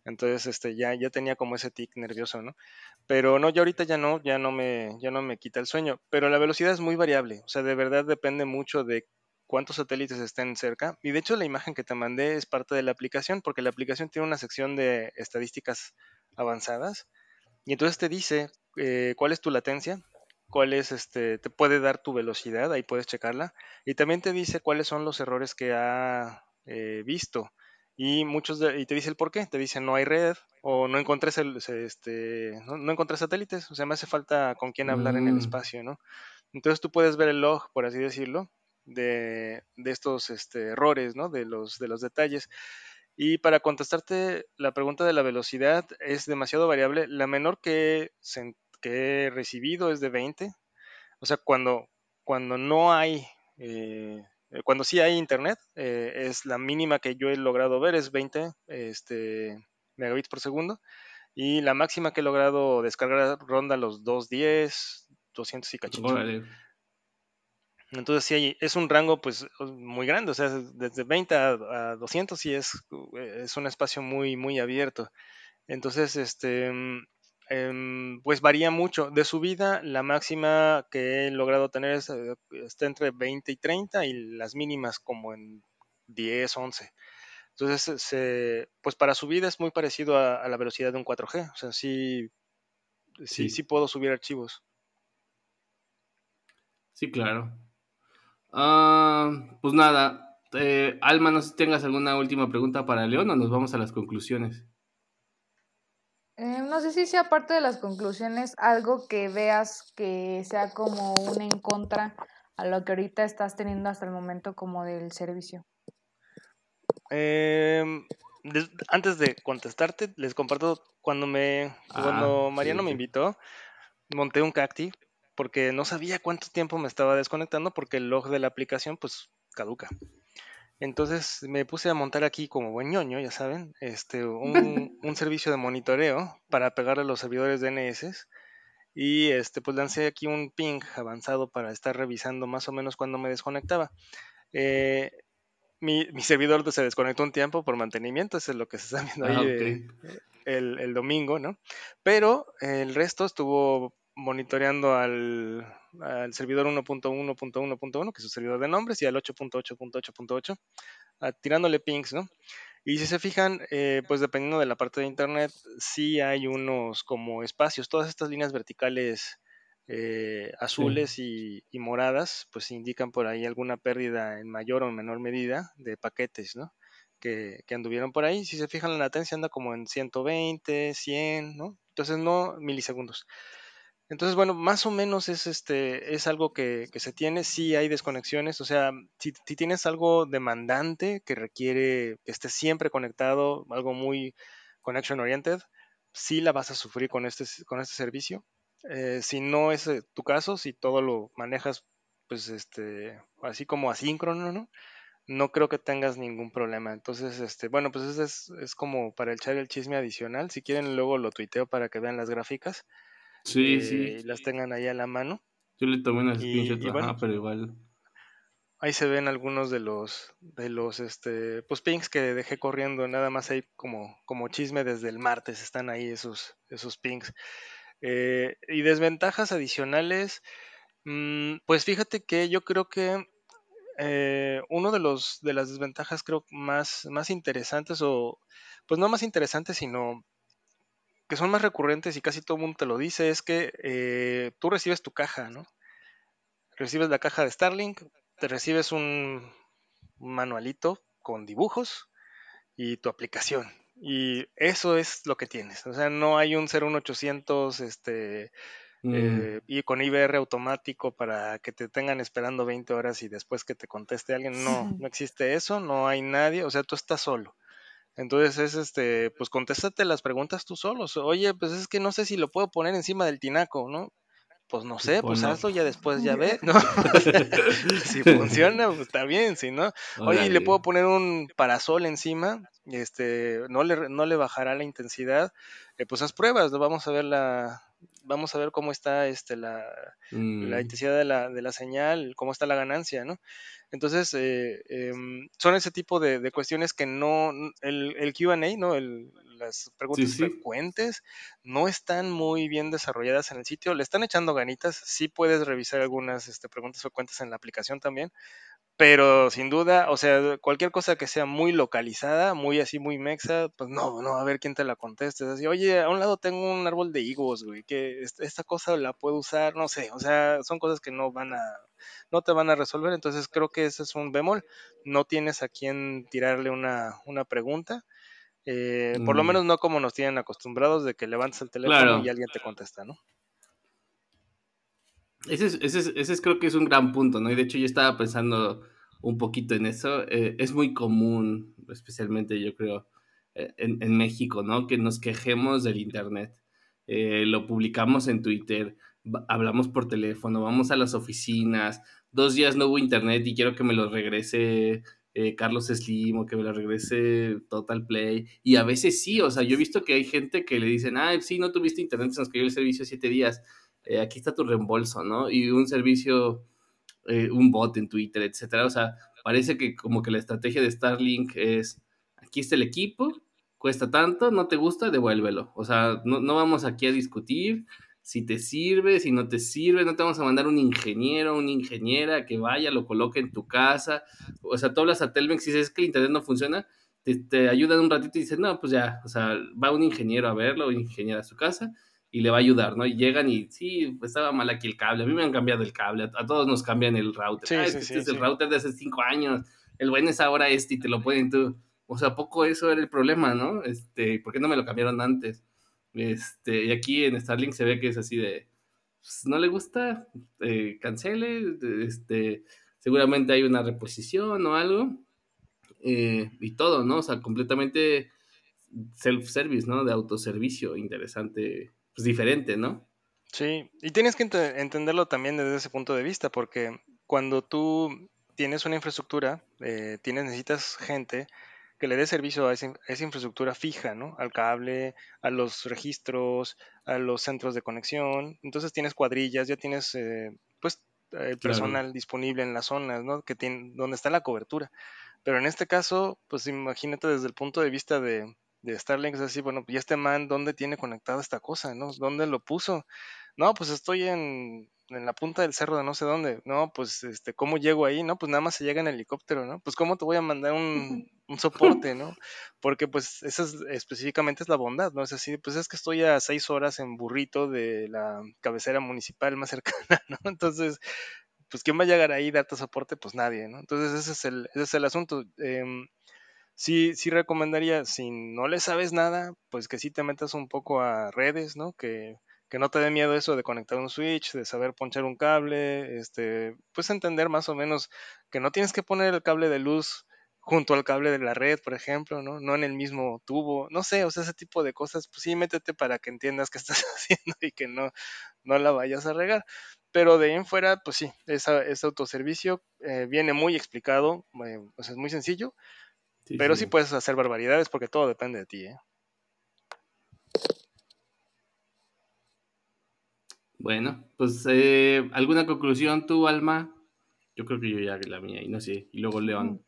Entonces, este, ya, ya tenía como ese tic nervioso, ¿no? Pero no, ya ahorita ya no, ya no me, ya no me quita el sueño. Pero la velocidad es muy variable, o sea, de verdad depende mucho de cuántos satélites estén cerca. Y de hecho la imagen que te mandé es parte de la aplicación, porque la aplicación tiene una sección de estadísticas avanzadas. Y entonces te dice eh, cuál es tu latencia, cuál es, este, te puede dar tu velocidad, ahí puedes checarla. Y también te dice cuáles son los errores que ha eh, visto. Y muchos y te dice el por qué, te dice no hay red o no encontré, este, no, encontré satélites, o sea, me hace falta con quién hablar en el mm. espacio, ¿no? Entonces tú puedes ver el log, por así decirlo, de, estos este, errores, ¿no? De los, de los detalles. Y para contestarte la pregunta de la velocidad, es demasiado variable. La menor que, que he recibido es de 20. O sea, cuando, cuando no hay eh, cuando sí hay internet, eh, es la mínima que yo he logrado ver, es 20 este, megabits por segundo. Y la máxima que he logrado descargar ronda los 210, 200 y cachitos. Entonces sí hay, es un rango pues muy grande, o sea, desde 20 a, 200 sí es, es un espacio muy, muy abierto. Entonces, este, Em, pues varía mucho. De subida, la máxima que he logrado tener eh, está entre 20 y 30 y las mínimas como en 10, 11. Entonces, pues para subida es muy parecido a, la velocidad de un 4G. O sea, sí, sí, sí, puedo subir archivos. Sí, claro. Ah, pues nada, eh, Alma, no sé si tengas alguna última pregunta para León o nos vamos a las conclusiones. Eh, no sé si sea parte de las conclusiones algo que veas que sea como un en contra a lo que ahorita estás teniendo hasta el momento como del servicio. Em, antes de contestarte, les comparto cuando me ah, cuando Mariano me invitó, monté un cacti porque no sabía cuánto tiempo me estaba desconectando porque el log de la aplicación pues caduca. Entonces me puse a montar aquí como buen ñoño, ya saben, este, un, servicio de monitoreo para pegarle a los servidores DNS. Y este, pues lancé aquí un ping avanzado para estar revisando más o menos cuando me desconectaba. Eh, mi, servidor se desconectó un tiempo por mantenimiento, eso es lo que se está viendo ahí ah, el, el, domingo, ¿no? Pero el resto estuvo monitoreando al, servidor 1.1.1.1, que es su servidor de nombres, y al 8.8.8.8, ah, tirándole pings, ¿no? Y si se fijan, eh, pues dependiendo de la parte de internet, sí hay unos como espacios, todas estas líneas verticales eh, azules y, moradas, pues indican por ahí alguna pérdida en mayor o menor medida de paquetes, ¿no? Que, que, anduvieron por ahí. Si se fijan, la latencia anda como en 120, 100, ¿no? Entonces no milisegundos. Entonces, bueno, más o menos es este, es algo que, se tiene, sí hay desconexiones, o sea, si, tienes algo demandante que requiere que estés siempre conectado, algo muy connection oriented, sí la vas a sufrir con este, con este servicio. Eh, si no es eh, tu caso, si todo lo manejas, pues este, así como asíncrono, ¿no? Creo que tengas ningún problema. Entonces, este, bueno, pues eso es, es como para echar el chisme adicional. Si quieren, luego lo tuiteo para que vean las gráficas. Sí, sí. Y eh, las tengan ahí a la mano. Yo le tomé unas screenshot, pero igual. Ahí se ven algunos de los, de los, este, pues pings que dejé corriendo, nada más ahí como, como chisme desde el martes, están ahí esos, esos pings. Eh, y desventajas adicionales, mm, pues fíjate que yo creo que eh, uno de los de las desventajas creo más, más interesantes o pues no más interesantes sino que son más recurrentes y casi todo el mundo te lo dice es que eh, tú recibes tu caja, ¿no? Recibes la caja de Starlink, te recibes un, manualito con dibujos y tu aplicación. Y eso es lo que tienes. O sea, no hay un 01800 este, mm. eh, y con IBR automático para que te tengan esperando 20 horas y después que te conteste alguien. No, no existe eso, no hay nadie. O sea, tú estás solo. Entonces es este, pues contéstate las preguntas tú solos. Oye, pues es que no sé si lo puedo poner encima del tinaco, ¿no? pues no sé, pues, hazlo, ya después ya ve, ¿no? si funciona, pues está bien, si no. Oye, le puedo poner un parasol encima, este, no le, no le bajará la intensidad, eh, pues haz pruebas, vamos a ver la, vamos a ver cómo está este, la, la mm. intensidad de la, de la, señal, cómo está la ganancia, ¿no? Entonces, eh, em, son ese tipo de, cuestiones que no, el, el QA, ¿no? El, las preguntas frecuentes no están muy bien desarrolladas en el sitio, le están echando ganitas, sí puedes revisar algunas este, preguntas frecuentes en la aplicación también, pero sin duda, o sea, cualquier cosa que sea muy localizada, muy así, muy mexa, pues no, no, a ver quién te la conteste. así, oye, a un lado tengo un árbol de higos, güey, que esta cosa la puedo usar, no sé, o sea, son cosas que no van a, no te van a resolver. Entonces creo que ese es un bemol. No tienes a quién tirarle una, una pregunta. Eh, por lo mm. menos no como nos tienen acostumbrados de que levantes el teléfono y alguien te contesta, ¿no? Ese es, ese, ese creo que es un gran punto, ¿no? Y de hecho yo estaba pensando un poquito en eso. Eh, es muy común, especialmente yo creo, eh, en, México, ¿no? Que nos quejemos del Internet. lo publicamos en Twitter, hablamos por teléfono, vamos a las oficinas, dos días no hubo Internet y quiero que me lo regrese eh, Carlos Slim o que me lo regrese Total Play. Y a veces sí, o sea, yo he visto que hay gente que le dicen, ah, sí, no tuviste internet, se nos cayó el servicio siete días, eh, aquí está tu reembolso, ¿no? Y un servicio, eh, un bot en Twitter, etcétera. O sea, parece que como que la estrategia de Starlink es, aquí está el equipo, cuesta tanto, no te gusta, devuélvelo. O sea, no, vamos aquí a discutir, si te sirve, si no te sirve, no te vamos a mandar un ingeniero, una ingeniera que vaya, lo coloque en tu casa. O sea, tú hablas a Telmex dices que el internet no funciona, te, te ayudan un ratito y dices, no, pues ya, o sea, va un ingeniero a verlo, un ingeniero a su casa y le va a ayudar, ¿no? Y llegan y sí, pues estaba mal aquí el cable, a mí me han cambiado el cable, a, todos nos cambian el router. Sí, este es el router de hace cinco años, el bueno es ahora este y te lo pueden tú. O sea, poco eso era el problema, ¿no? Este, ¿por qué no me lo cambiaron antes? Este, y aquí en Starlink se ve que es así de, pues, no le gusta, eh, cancele, este, seguramente hay una reposición o algo, eh, y todo, ¿no? O sea, completamente self-service, ¿no? De autoservicio, interesante, pues diferente, ¿no? Sí, y tienes que entenderlo también desde ese punto de vista, porque cuando tú tienes una infraestructura, eh, tienes, necesitas gente que le dé servicio a esa, infraestructura fija, ¿no? Al cable, a los registros, a los centros de conexión. Entonces tienes cuadrillas, ya tienes, eh, pues, el personal disponible en las zonas, ¿no? Que tiene, donde está la cobertura. Pero en este caso, pues imagínate desde el punto de vista de, de Starlink, es así, bueno, ¿y este man dónde tiene conectada esta cosa, ¿no? ¿Dónde lo puso? No, pues estoy en en la punta del cerro de no sé dónde. No, pues, este, ¿cómo llego ahí? No, pues nada más se llega en helicóptero, ¿no? Pues, ¿cómo te voy a mandar un, soporte, ¿no? Porque, pues, esa es, específicamente es la bondad, ¿no? Es así, pues es que estoy a seis horas en burrito de la cabecera municipal más cercana, ¿no? Entonces, pues, ¿quién va a llegar ahí y darte soporte? Pues nadie, ¿no? Entonces, ese es el, ese es el asunto. Em, sí, sí recomendaría, si no le sabes nada, pues que sí te metas un poco a redes, ¿no? Que que no te dé miedo eso de conectar un switch, de saber ponchar un cable, este, pues entender más o menos que no tienes que poner el cable de luz junto al cable de la red, por ejemplo, ¿no? No en el mismo tubo, no sé, o sea, ese tipo de cosas, pues sí, métete para que entiendas qué estás haciendo y que no, no la vayas a regar. Pero de ahí en fuera, pues sí, ese autoservicio eh, viene muy explicado, eh, pues es muy sencillo, pero sí. sí puedes hacer barbaridades porque todo depende de ti, ¿eh? Bueno, pues eh, ¿alguna conclusión tú, Alma? Yo creo que yo ya la mía y no sé, y luego León.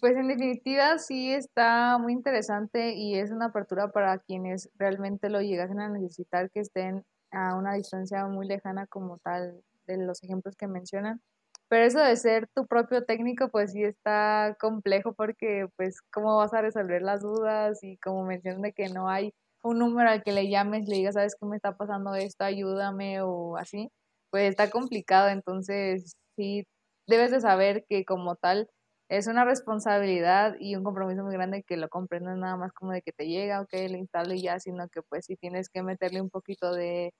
Pues en definitiva sí está muy interesante y es una apertura para quienes realmente lo llegasen a necesitar, que estén a una distancia muy lejana como tal de los ejemplos que mencionan. Pero eso de ser tu propio técnico, pues sí está complejo porque, pues, ¿cómo vas a resolver las dudas? Y como mencionan de que no hay un número al que le llames, le digas, ¿sabes qué me está pasando esto? Ayúdame o así, pues está complicado. Entonces, sí, debes de saber que como tal es una responsabilidad y un compromiso muy grande que lo comprendas nada más como de que te llega, ok, lo instalo y ya, sino que pues sí tienes que meterle un poquito de,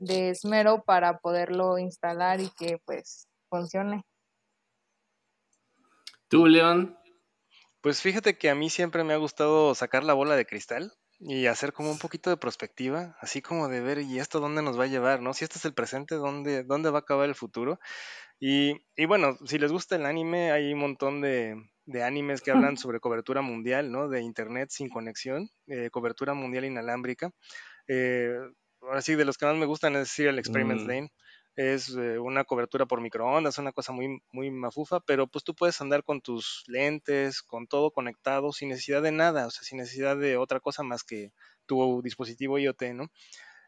de esmero para poderlo instalar y que pues funcione. ¿Tú, León? Pues fíjate que a mí siempre me ha gustado sacar la bola de cristal y hacer como un poquito de perspectiva, así como de ver, ¿y esto dónde nos va a llevar? ¿no? Si este es el presente, ¿dónde, dónde va a acabar el futuro? Y, y bueno, si les gusta el anime, hay un montón de, de animes que hablan sobre cobertura mundial, ¿no? De internet sin conexión, eh, cobertura mundial inalámbrica. Eh, ahora sí, de los que más me gustan es el Experiment mm. Lane es eh, una cobertura por microondas, una cosa muy, muy mafufa, pero pues tú puedes andar con tus lentes, con todo conectado, sin necesidad de nada, o sea, sin necesidad de otra cosa más que tu dispositivo IoT, ¿no?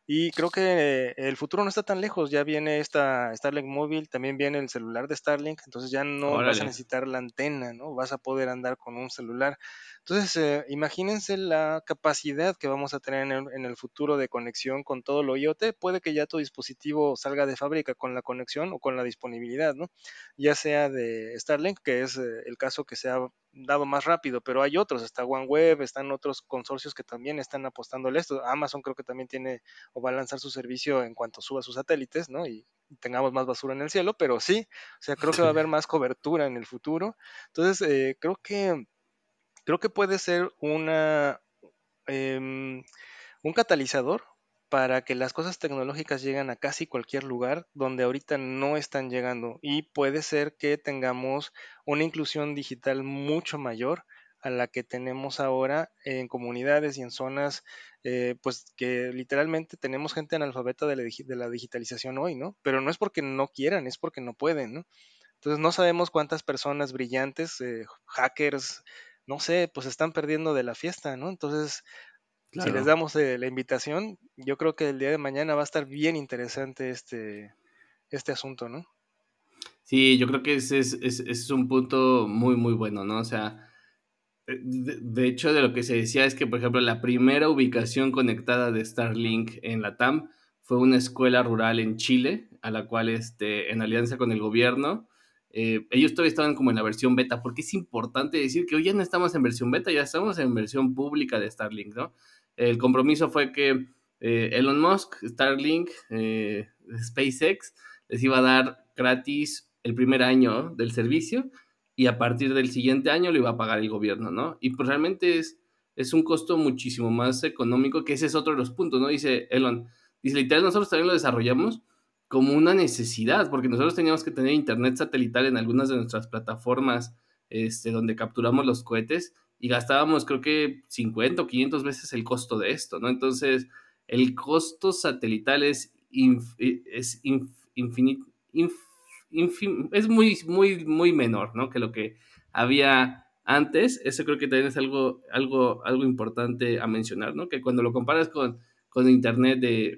Y creo que el futuro no está tan lejos, ya viene esta Starlink móvil, también viene el celular de Starlink, entonces ya no vas a necesitar la antena, ¿no? Vas a poder andar con un celular. Entonces, eh, imagínense la capacidad que vamos a tener en el, futuro de conexión con todo lo IoT. Puede que ya tu dispositivo salga de fábrica con la conexión o con la disponibilidad, ¿no? Ya sea de Starlink, que es eh, el caso que se ha dado más rápido, pero hay otros, está OneWeb, están otros consorcios que también están apostándole esto. Amazon creo que también tiene o va a lanzar su servicio en cuanto suba sus satélites, ¿no? Y tengamos más basura en el cielo, pero sí, o sea, creo que va a haber más cobertura en el futuro. Entonces, eh, creo que creo que puede ser una em, un catalizador para que las cosas tecnológicas lleguen a casi cualquier lugar donde ahorita no están llegando y puede ser que tengamos una inclusión digital mucho mayor a la que tenemos ahora en comunidades y en zonas, eh, pues que literalmente tenemos gente analfabeta de la, de la, digitalización hoy, ¿no? Pero no es porque no quieran, es porque no pueden, ¿no? Entonces no sabemos cuántas personas brillantes, eh, hackers, no sé, pues están perdiendo de la fiesta, ¿no? Entonces si les damos eh, la invitación, yo creo que el día de mañana va a estar bien interesante este, este asunto, ¿no? Sí, yo creo que ese es, un punto muy, muy bueno, ¿no? O sea, eh, de, hecho, de lo que se decía es que, por ejemplo, la primera ubicación conectada de Starlink en la TAM fue una escuela rural en Chile, a la cual, este, en alianza con el gobierno, eh, ellos todavía estaban como en la versión beta, porque es importante decir que hoy ya no estamos en versión beta, ya estamos en versión pública de Starlink, ¿no? El compromiso fue que eh, Elon Musk, Starlink, eh, SpaceX les iba a dar gratis el primer año del servicio y a partir del siguiente año lo iba a pagar el gobierno, ¿no? Y pues realmente es, es un costo muchísimo más económico, que ese es otro de los puntos, ¿no? Dice Elon, dice, literal, nosotros también lo desarrollamos como una necesidad, porque nosotros teníamos que tener internet satelital en algunas de nuestras plataformas este, donde capturamos los cohetes y gastábamos creo que 50 o 500 veces el costo de esto, ¿no? Entonces, el costo satelital es, infinito, es muy, muy, muy menor, ¿no? Que lo que había antes. Eso creo que también es algo, algo, algo importante a mencionar, ¿no? Que cuando lo comparas con, con internet de,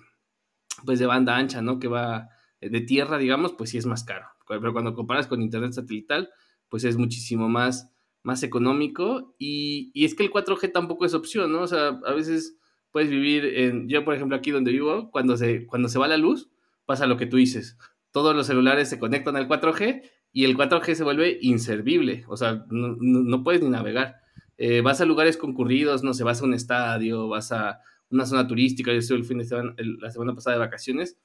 pues de banda ancha, ¿no? Que va de tierra, digamos, pues sí es más caro. Pero cuando comparas con internet satelital, pues es muchísimo más más económico y, es que el 4G tampoco es opción, ¿no? O sea, a veces puedes vivir en, yo por ejemplo aquí donde vivo, cuando se, cuando se va la luz, pasa lo que tú dices, todos los celulares se conectan al 4G y el 4G se vuelve inservible, o sea, no, puedes ni navegar. Eh, vas a lugares concurridos, no sé, vas a un estadio, vas a una zona turística, yo estuve el fin de semana, la semana pasada de vacaciones,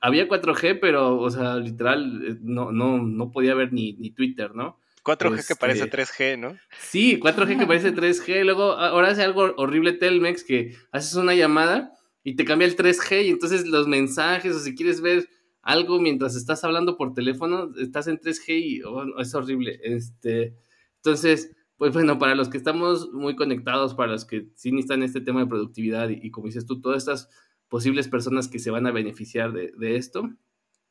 había 4G, pero, o sea, literal, eh, no, no, no podía ver ni, ni Twitter, ¿no? 4G que parece 3G, este, ¿no? Sí, 4G que parece 3G. Luego, ahora hace algo horrible Telmex que haces una llamada y te cambia el 3G y entonces los mensajes o si quieres ver algo mientras estás hablando por teléfono, estás en 3G y oh, es horrible. Este, entonces, pues bueno, para los que estamos muy conectados, para los que sí necesitan este tema de productividad y, como dices tú, todas estas posibles personas que se van a beneficiar de, de esto,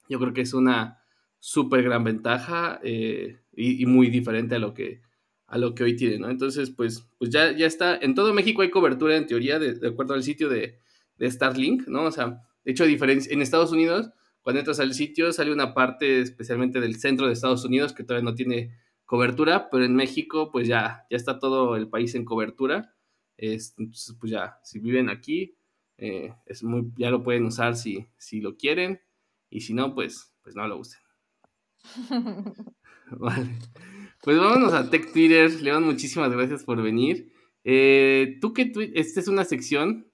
yo creo que es una súper gran ventaja eh, y, muy diferente a lo que, a lo que hoy tiene, ¿no? Entonces, pues, pues ya, ya está. En todo México hay cobertura en teoría de, acuerdo al sitio de, de, Starlink, ¿no? O sea, de hecho, diferencia, en Estados Unidos, cuando entras al sitio, sale una parte especialmente del centro de Estados Unidos que todavía no tiene cobertura, pero en México, pues ya, ya está todo el país en cobertura. entonces, pues ya, si viven aquí, eh, es muy, ya lo pueden usar si, si lo quieren, y si no, pues, pues no lo usen. vale. Pues vámonos a Tech Twitter. León, muchísimas gracias por venir. Eh, tú que esta es una sección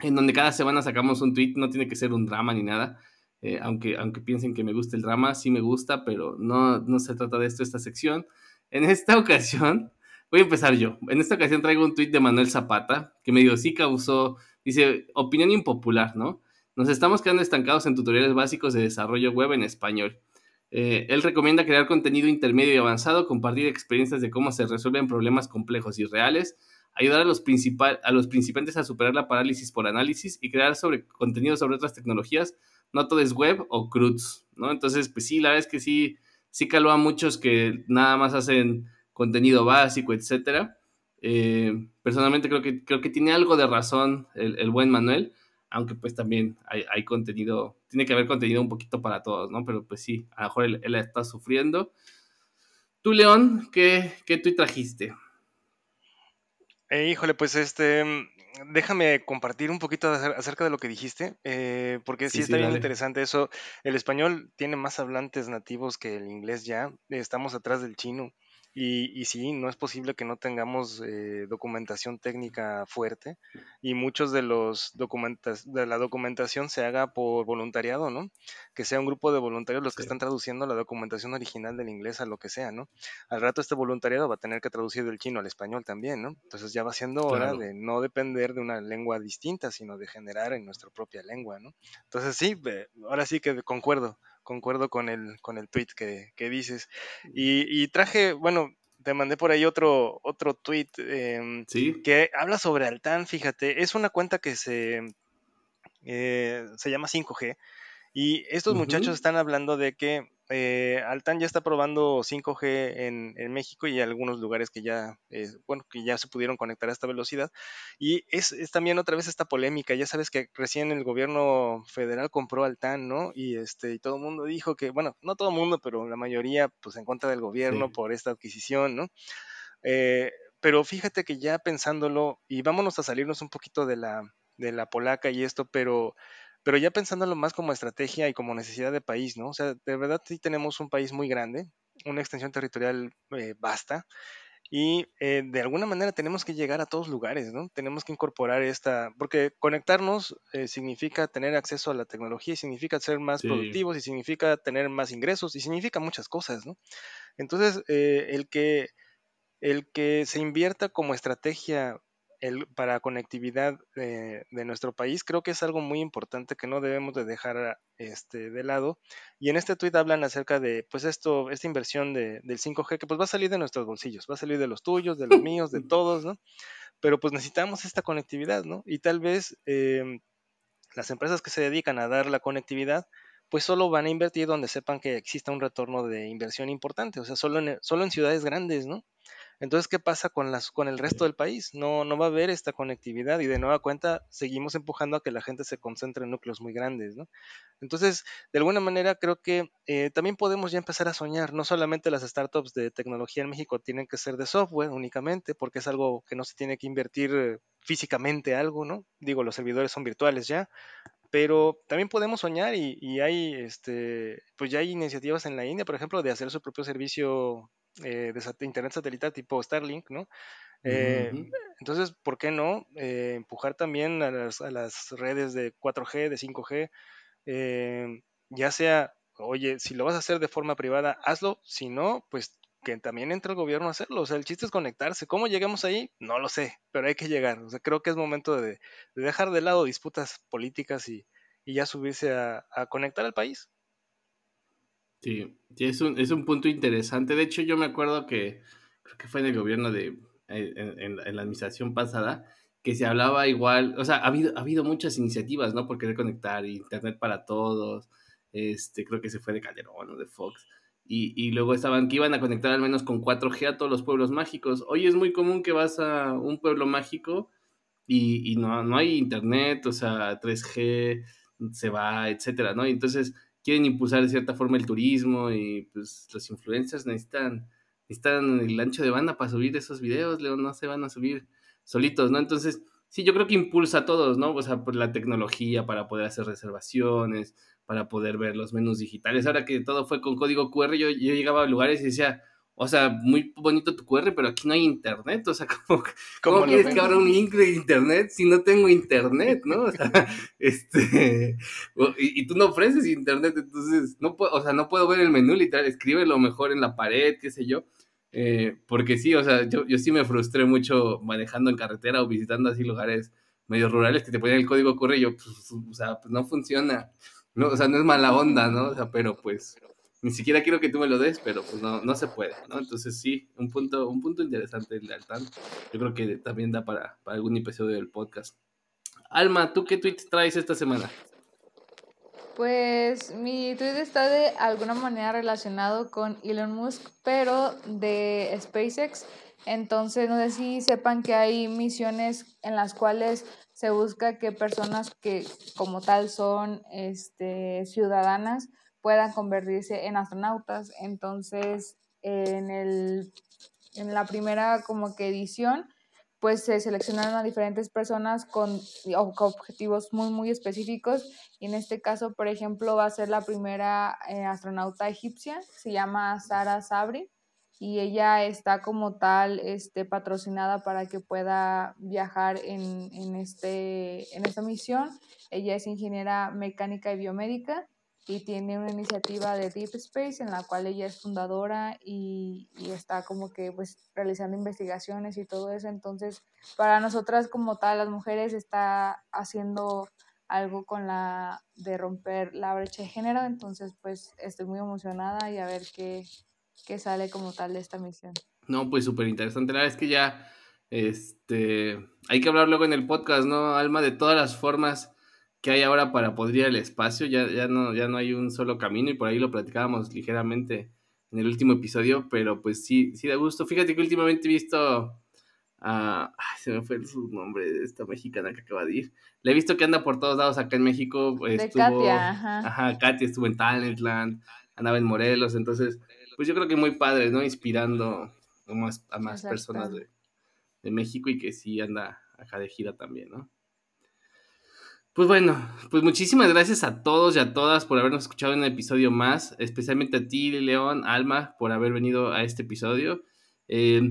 en donde cada semana sacamos un tweet, no tiene que ser un drama ni nada. Eh, aunque, aunque piensen que me gusta el drama, sí me gusta, pero no, no se trata de esto, esta sección. En esta ocasión, voy a empezar yo. En esta ocasión traigo un tuit de Manuel Zapata, que medio sí causó, dice, opinión impopular, ¿no? Nos estamos quedando estancados en tutoriales básicos de desarrollo web en español. Eh, él recomienda crear contenido intermedio y avanzado, compartir experiencias de cómo se resuelven problemas complejos y reales, ayudar a los, a los principiantes a superar la parálisis por análisis y crear sobre contenido sobre otras tecnologías. No todo es web o CRUDs, ¿no? Entonces, pues sí, la verdad es que sí, sí caló a muchos que nada más hacen contenido básico, etcétera. Eh, personalmente creo que, creo que tiene algo de razón el, buen Manuel, aunque pues también hay, contenido, tiene que haber contenido un poquito para todos, ¿no? Pero pues sí, a lo mejor él, está sufriendo. Tú, León, ¿qué, qué tú trajiste? Eh, híjole, pues este, déjame compartir un poquito acerca de lo que dijiste, eh, porque sí, está bien interesante eso. El español tiene más hablantes nativos que el inglés ya, estamos atrás del chino. Y, y, sí, no es posible que no tengamos eh, documentación técnica fuerte y muchos de los documentas, de la documentación se haga por voluntariado, ¿no? Que sea un grupo de voluntarios los que están traduciendo la documentación original del inglés a lo que sea, ¿no? Al rato este voluntariado va a tener que traducir del chino al español también, ¿no? Entonces ya va siendo hora de no depender de una lengua distinta, sino de generar en nuestra propia lengua, ¿no? Entonces sí, ahora sí que concuerdo concuerdo con el, con el tweet que, dices. Y, traje, bueno, te mandé por ahí otro, otro tweet em, que habla sobre Altan, fíjate, es una cuenta que se, eh, se llama 5G. Y estos muchachos están hablando de que eh, Altan ya está probando 5G en, México y algunos lugares que ya, eh, bueno, que ya se pudieron conectar a esta velocidad. Y es, también otra vez esta polémica. Ya sabes que recién el gobierno federal compró Altan, ¿no? Y este, y todo el mundo dijo que, bueno, no todo el mundo, pero la mayoría, pues en contra del gobierno por esta adquisición, ¿no? Eh, pero fíjate que ya pensándolo, y vámonos a salirnos un poquito de la, de la polaca y esto, pero pero ya pensándolo más como estrategia y como necesidad de país, ¿no? O sea, de verdad sí tenemos un país muy grande, una extensión territorial eh, vasta, y eh, de alguna manera tenemos que llegar a todos lugares, ¿no? Tenemos que incorporar esta, porque conectarnos eh, significa tener acceso a la tecnología y significa ser más productivos y significa tener más ingresos y significa muchas cosas, ¿no? Entonces, el, que, el que se invierta como estrategia para conectividad de, nuestro país, creo que es algo muy importante que no debemos de dejar este, de lado. Y en este tweet hablan acerca de, pues esto, esta inversión de, del 5G, que pues va a salir de nuestros bolsillos, va a salir de los tuyos, de los míos, de todos, ¿no? Pero pues necesitamos esta conectividad, ¿no? Y tal vez em, las empresas que se dedican a dar la conectividad, pues solo van a invertir donde sepan que exista un retorno de inversión importante, o sea, solo en, solo en ciudades grandes, ¿no? Entonces, ¿qué pasa con, las, con el resto del país? No, va a haber esta conectividad y de nueva cuenta seguimos empujando a que la gente se concentre en núcleos muy grandes, ¿no? Entonces, de alguna manera creo que eh, también podemos ya empezar a soñar. No solamente las startups de tecnología en México tienen que ser de software únicamente, porque es algo que no se tiene que invertir físicamente algo, ¿no? Digo, los servidores son virtuales ya, pero también podemos soñar y, y, hay, este, pues ya hay iniciativas en la India, por ejemplo, de hacer su propio servicio eh, de internet satelital tipo Starlink, ¿no? Eh, entonces, ¿por qué no eh, empujar también a las, redes de 4G, de 5G? ya sea, oye, si lo vas a hacer de forma privada, hazlo, si no, pues que también entre el gobierno a hacerlo. O sea, el chiste es conectarse. ¿Cómo llegamos ahí? No lo sé, pero hay que llegar. O sea, creo que es momento de, dejar de lado disputas políticas y, ya subirse a conectar al país. Sí, es un, es un punto interesante. De hecho, yo me acuerdo que creo que fue en el gobierno de, en, la administración pasada, que se hablaba igual, o sea, ha habido, ha habido muchas iniciativas, ¿no? Por querer conectar Internet para todos, este, creo que se fue de Calderón o de Fox, y, y, luego estaban que iban a conectar al menos con 4G a todos los pueblos mágicos. Hoy es muy común que vas a un pueblo mágico y, y no, no hay Internet, o sea, 3G se va, etcétera, ¿no? Entonces quieren impulsar de cierta forma el turismo y pues los influencers necesitan, necesitan el ancho de banda para subir esos videos, León, no se van a subir solitos, ¿no? Entonces, sí, yo creo que impulsa a todos, ¿no? O sea, por la tecnología para poder hacer reservaciones, para poder ver los menús digitales. Ahora que todo fue con código QR, yo, yo llegaba a lugares y decía, o sea, muy bonito tu QR, pero aquí no hay internet. O sea, ¿cómo, ¿cómo, quieres que abra un link de internet si no tengo internet, no? O sea, este, y, tú no ofreces internet, entonces, no puedo, o sea, no puedo ver el menú literal, escríbelo mejor en la pared, qué sé yo. Eh, porque sí, o sea, yo, yo sí me frustré mucho manejando en carretera o visitando así lugares medio rurales que te ponían el código QR y yo, pues, o sea, pues no funciona. No, o sea, no es mala onda, ¿no? O sea, pero pues ni siquiera quiero que tú me lo des, pero pues no, no se puede, ¿no? Entonces sí, un punto, un punto interesante el lealtad. Yo creo que también da para, para algún episodio del podcast. Alma, ¿tú qué tweet traes esta semana? Pues mi tweet está de alguna manera relacionado con Elon Musk, pero de SpaceX. Entonces, no sé si sepan que hay misiones en las cuales se busca que personas que como tal son este, ciudadanas puedan convertirse en astronautas. Entonces, en, el, en la primera como que edición, pues se seleccionaron a diferentes personas con objetivos muy, muy específicos. Y en este caso, por ejemplo, va a ser la primera eh, astronauta egipcia, se llama Sara Sabri, y ella está como tal este, patrocinada para que pueda viajar en, en, este, en esta misión. Ella es ingeniera mecánica y biomédica y tiene una iniciativa de Deep Space en la cual ella es fundadora y, y, está como que pues realizando investigaciones y todo eso. Entonces, para nosotras como tal, las mujeres está haciendo algo con la de romper la brecha de género. Entonces, pues estoy muy emocionada y a ver qué, qué sale como tal de esta misión. No, pues súper interesante. La verdad es que ya este, hay que hablar luego en el podcast, ¿no, Alma? De todas las formas que hay ahora para poder ir al espacio, ya, ya, no, ya no hay un solo camino y por ahí lo platicábamos ligeramente en el último episodio, pero pues sí, sí da gusto. Fíjate que últimamente he visto a... ay, se me fue su nombre de esta mexicana que acaba de ir. Le he visto que anda por todos lados acá en México. De estuvo, Katia, ajá. Ajá, Katia estuvo en Talentland, andaba en Morelos, entonces, pues yo creo que muy padre, ¿no? Inspirando a más, a más personas de, de México y que sí anda acá de gira también, ¿no? Pues bueno, pues muchísimas gracias a todos y a todas por habernos escuchado en un episodio más, especialmente a ti, León, Alma, por haber venido a este episodio. Eh,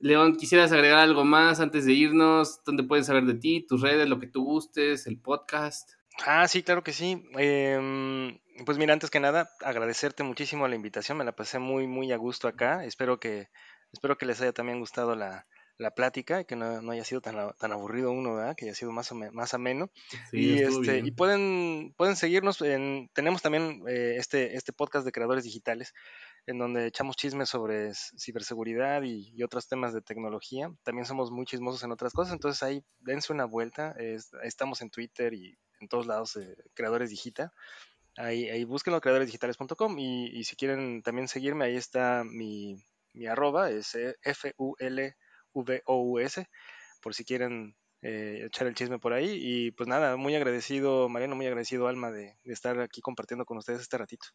León, ¿quisieras agregar algo más antes de irnos? ¿Dónde pueden saber de ti, tus redes, lo que tú gustes, el podcast? Ah, sí, claro que sí. Eh, pues mira, antes que nada, agradecerte muchísimo la invitación, me la pasé muy, muy a gusto acá. Espero que, espero que les haya también gustado la, la plática, que no, no, haya sido tan, tan aburrido uno, ¿verdad? que haya sido más, más ameno. Sí, y, este, y pueden, pueden seguirnos, en, tenemos también eh, este, este podcast de creadores digitales, en donde echamos chismes sobre ciberseguridad y, y, otros temas de tecnología. También somos muy chismosos en otras cosas, entonces ahí dense una vuelta. Es, estamos en Twitter y en todos lados, eh, creadores digital. Ahí, ahí búsquenlo, creadoresdigitales.com y, y si quieren también seguirme, ahí está mi, mi arroba, es eh, F-U-L V-O-U-S, por si quieren eh, echar el chisme por ahí. Y pues nada, muy agradecido, Mariano, muy agradecido, Alma, de, estar aquí compartiendo con ustedes este ratito.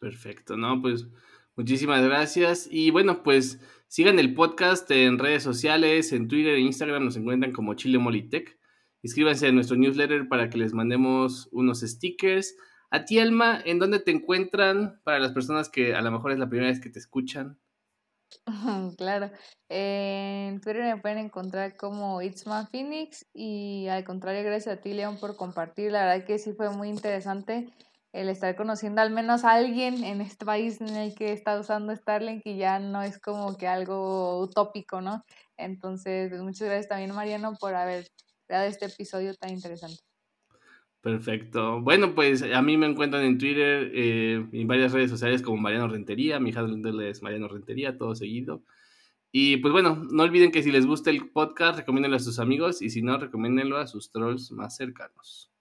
Perfecto, ¿no? Pues muchísimas gracias. Y bueno, pues sigan el podcast en redes sociales, en Twitter e Instagram nos encuentran como Chile Molitech. Inscríbanse a nuestro newsletter para que les mandemos unos stickers. A ti, Alma, ¿en dónde te encuentran para las personas que a lo mejor es la primera vez que te escuchan? Claro, en Twitter me pueden encontrar como Itzma Phoenix y al contrario, gracias a ti, León, por compartir. La verdad que sí fue muy interesante el estar conociendo al menos a alguien en este país en el que está usando Starlink y ya no es como que algo utópico, ¿no? Entonces, pues, muchas gracias también, Mariano, por haber dado este episodio tan interesante. Perfecto. Bueno, pues a mí me encuentran en Twitter eh, en varias redes sociales como Mariano Rentería, mi hija es Mariano Rentería, todo seguido. Y pues bueno, no olviden que si les gusta el podcast, recomiéndenlo a sus amigos y si no, recomiéndenlo a sus trolls más cercanos.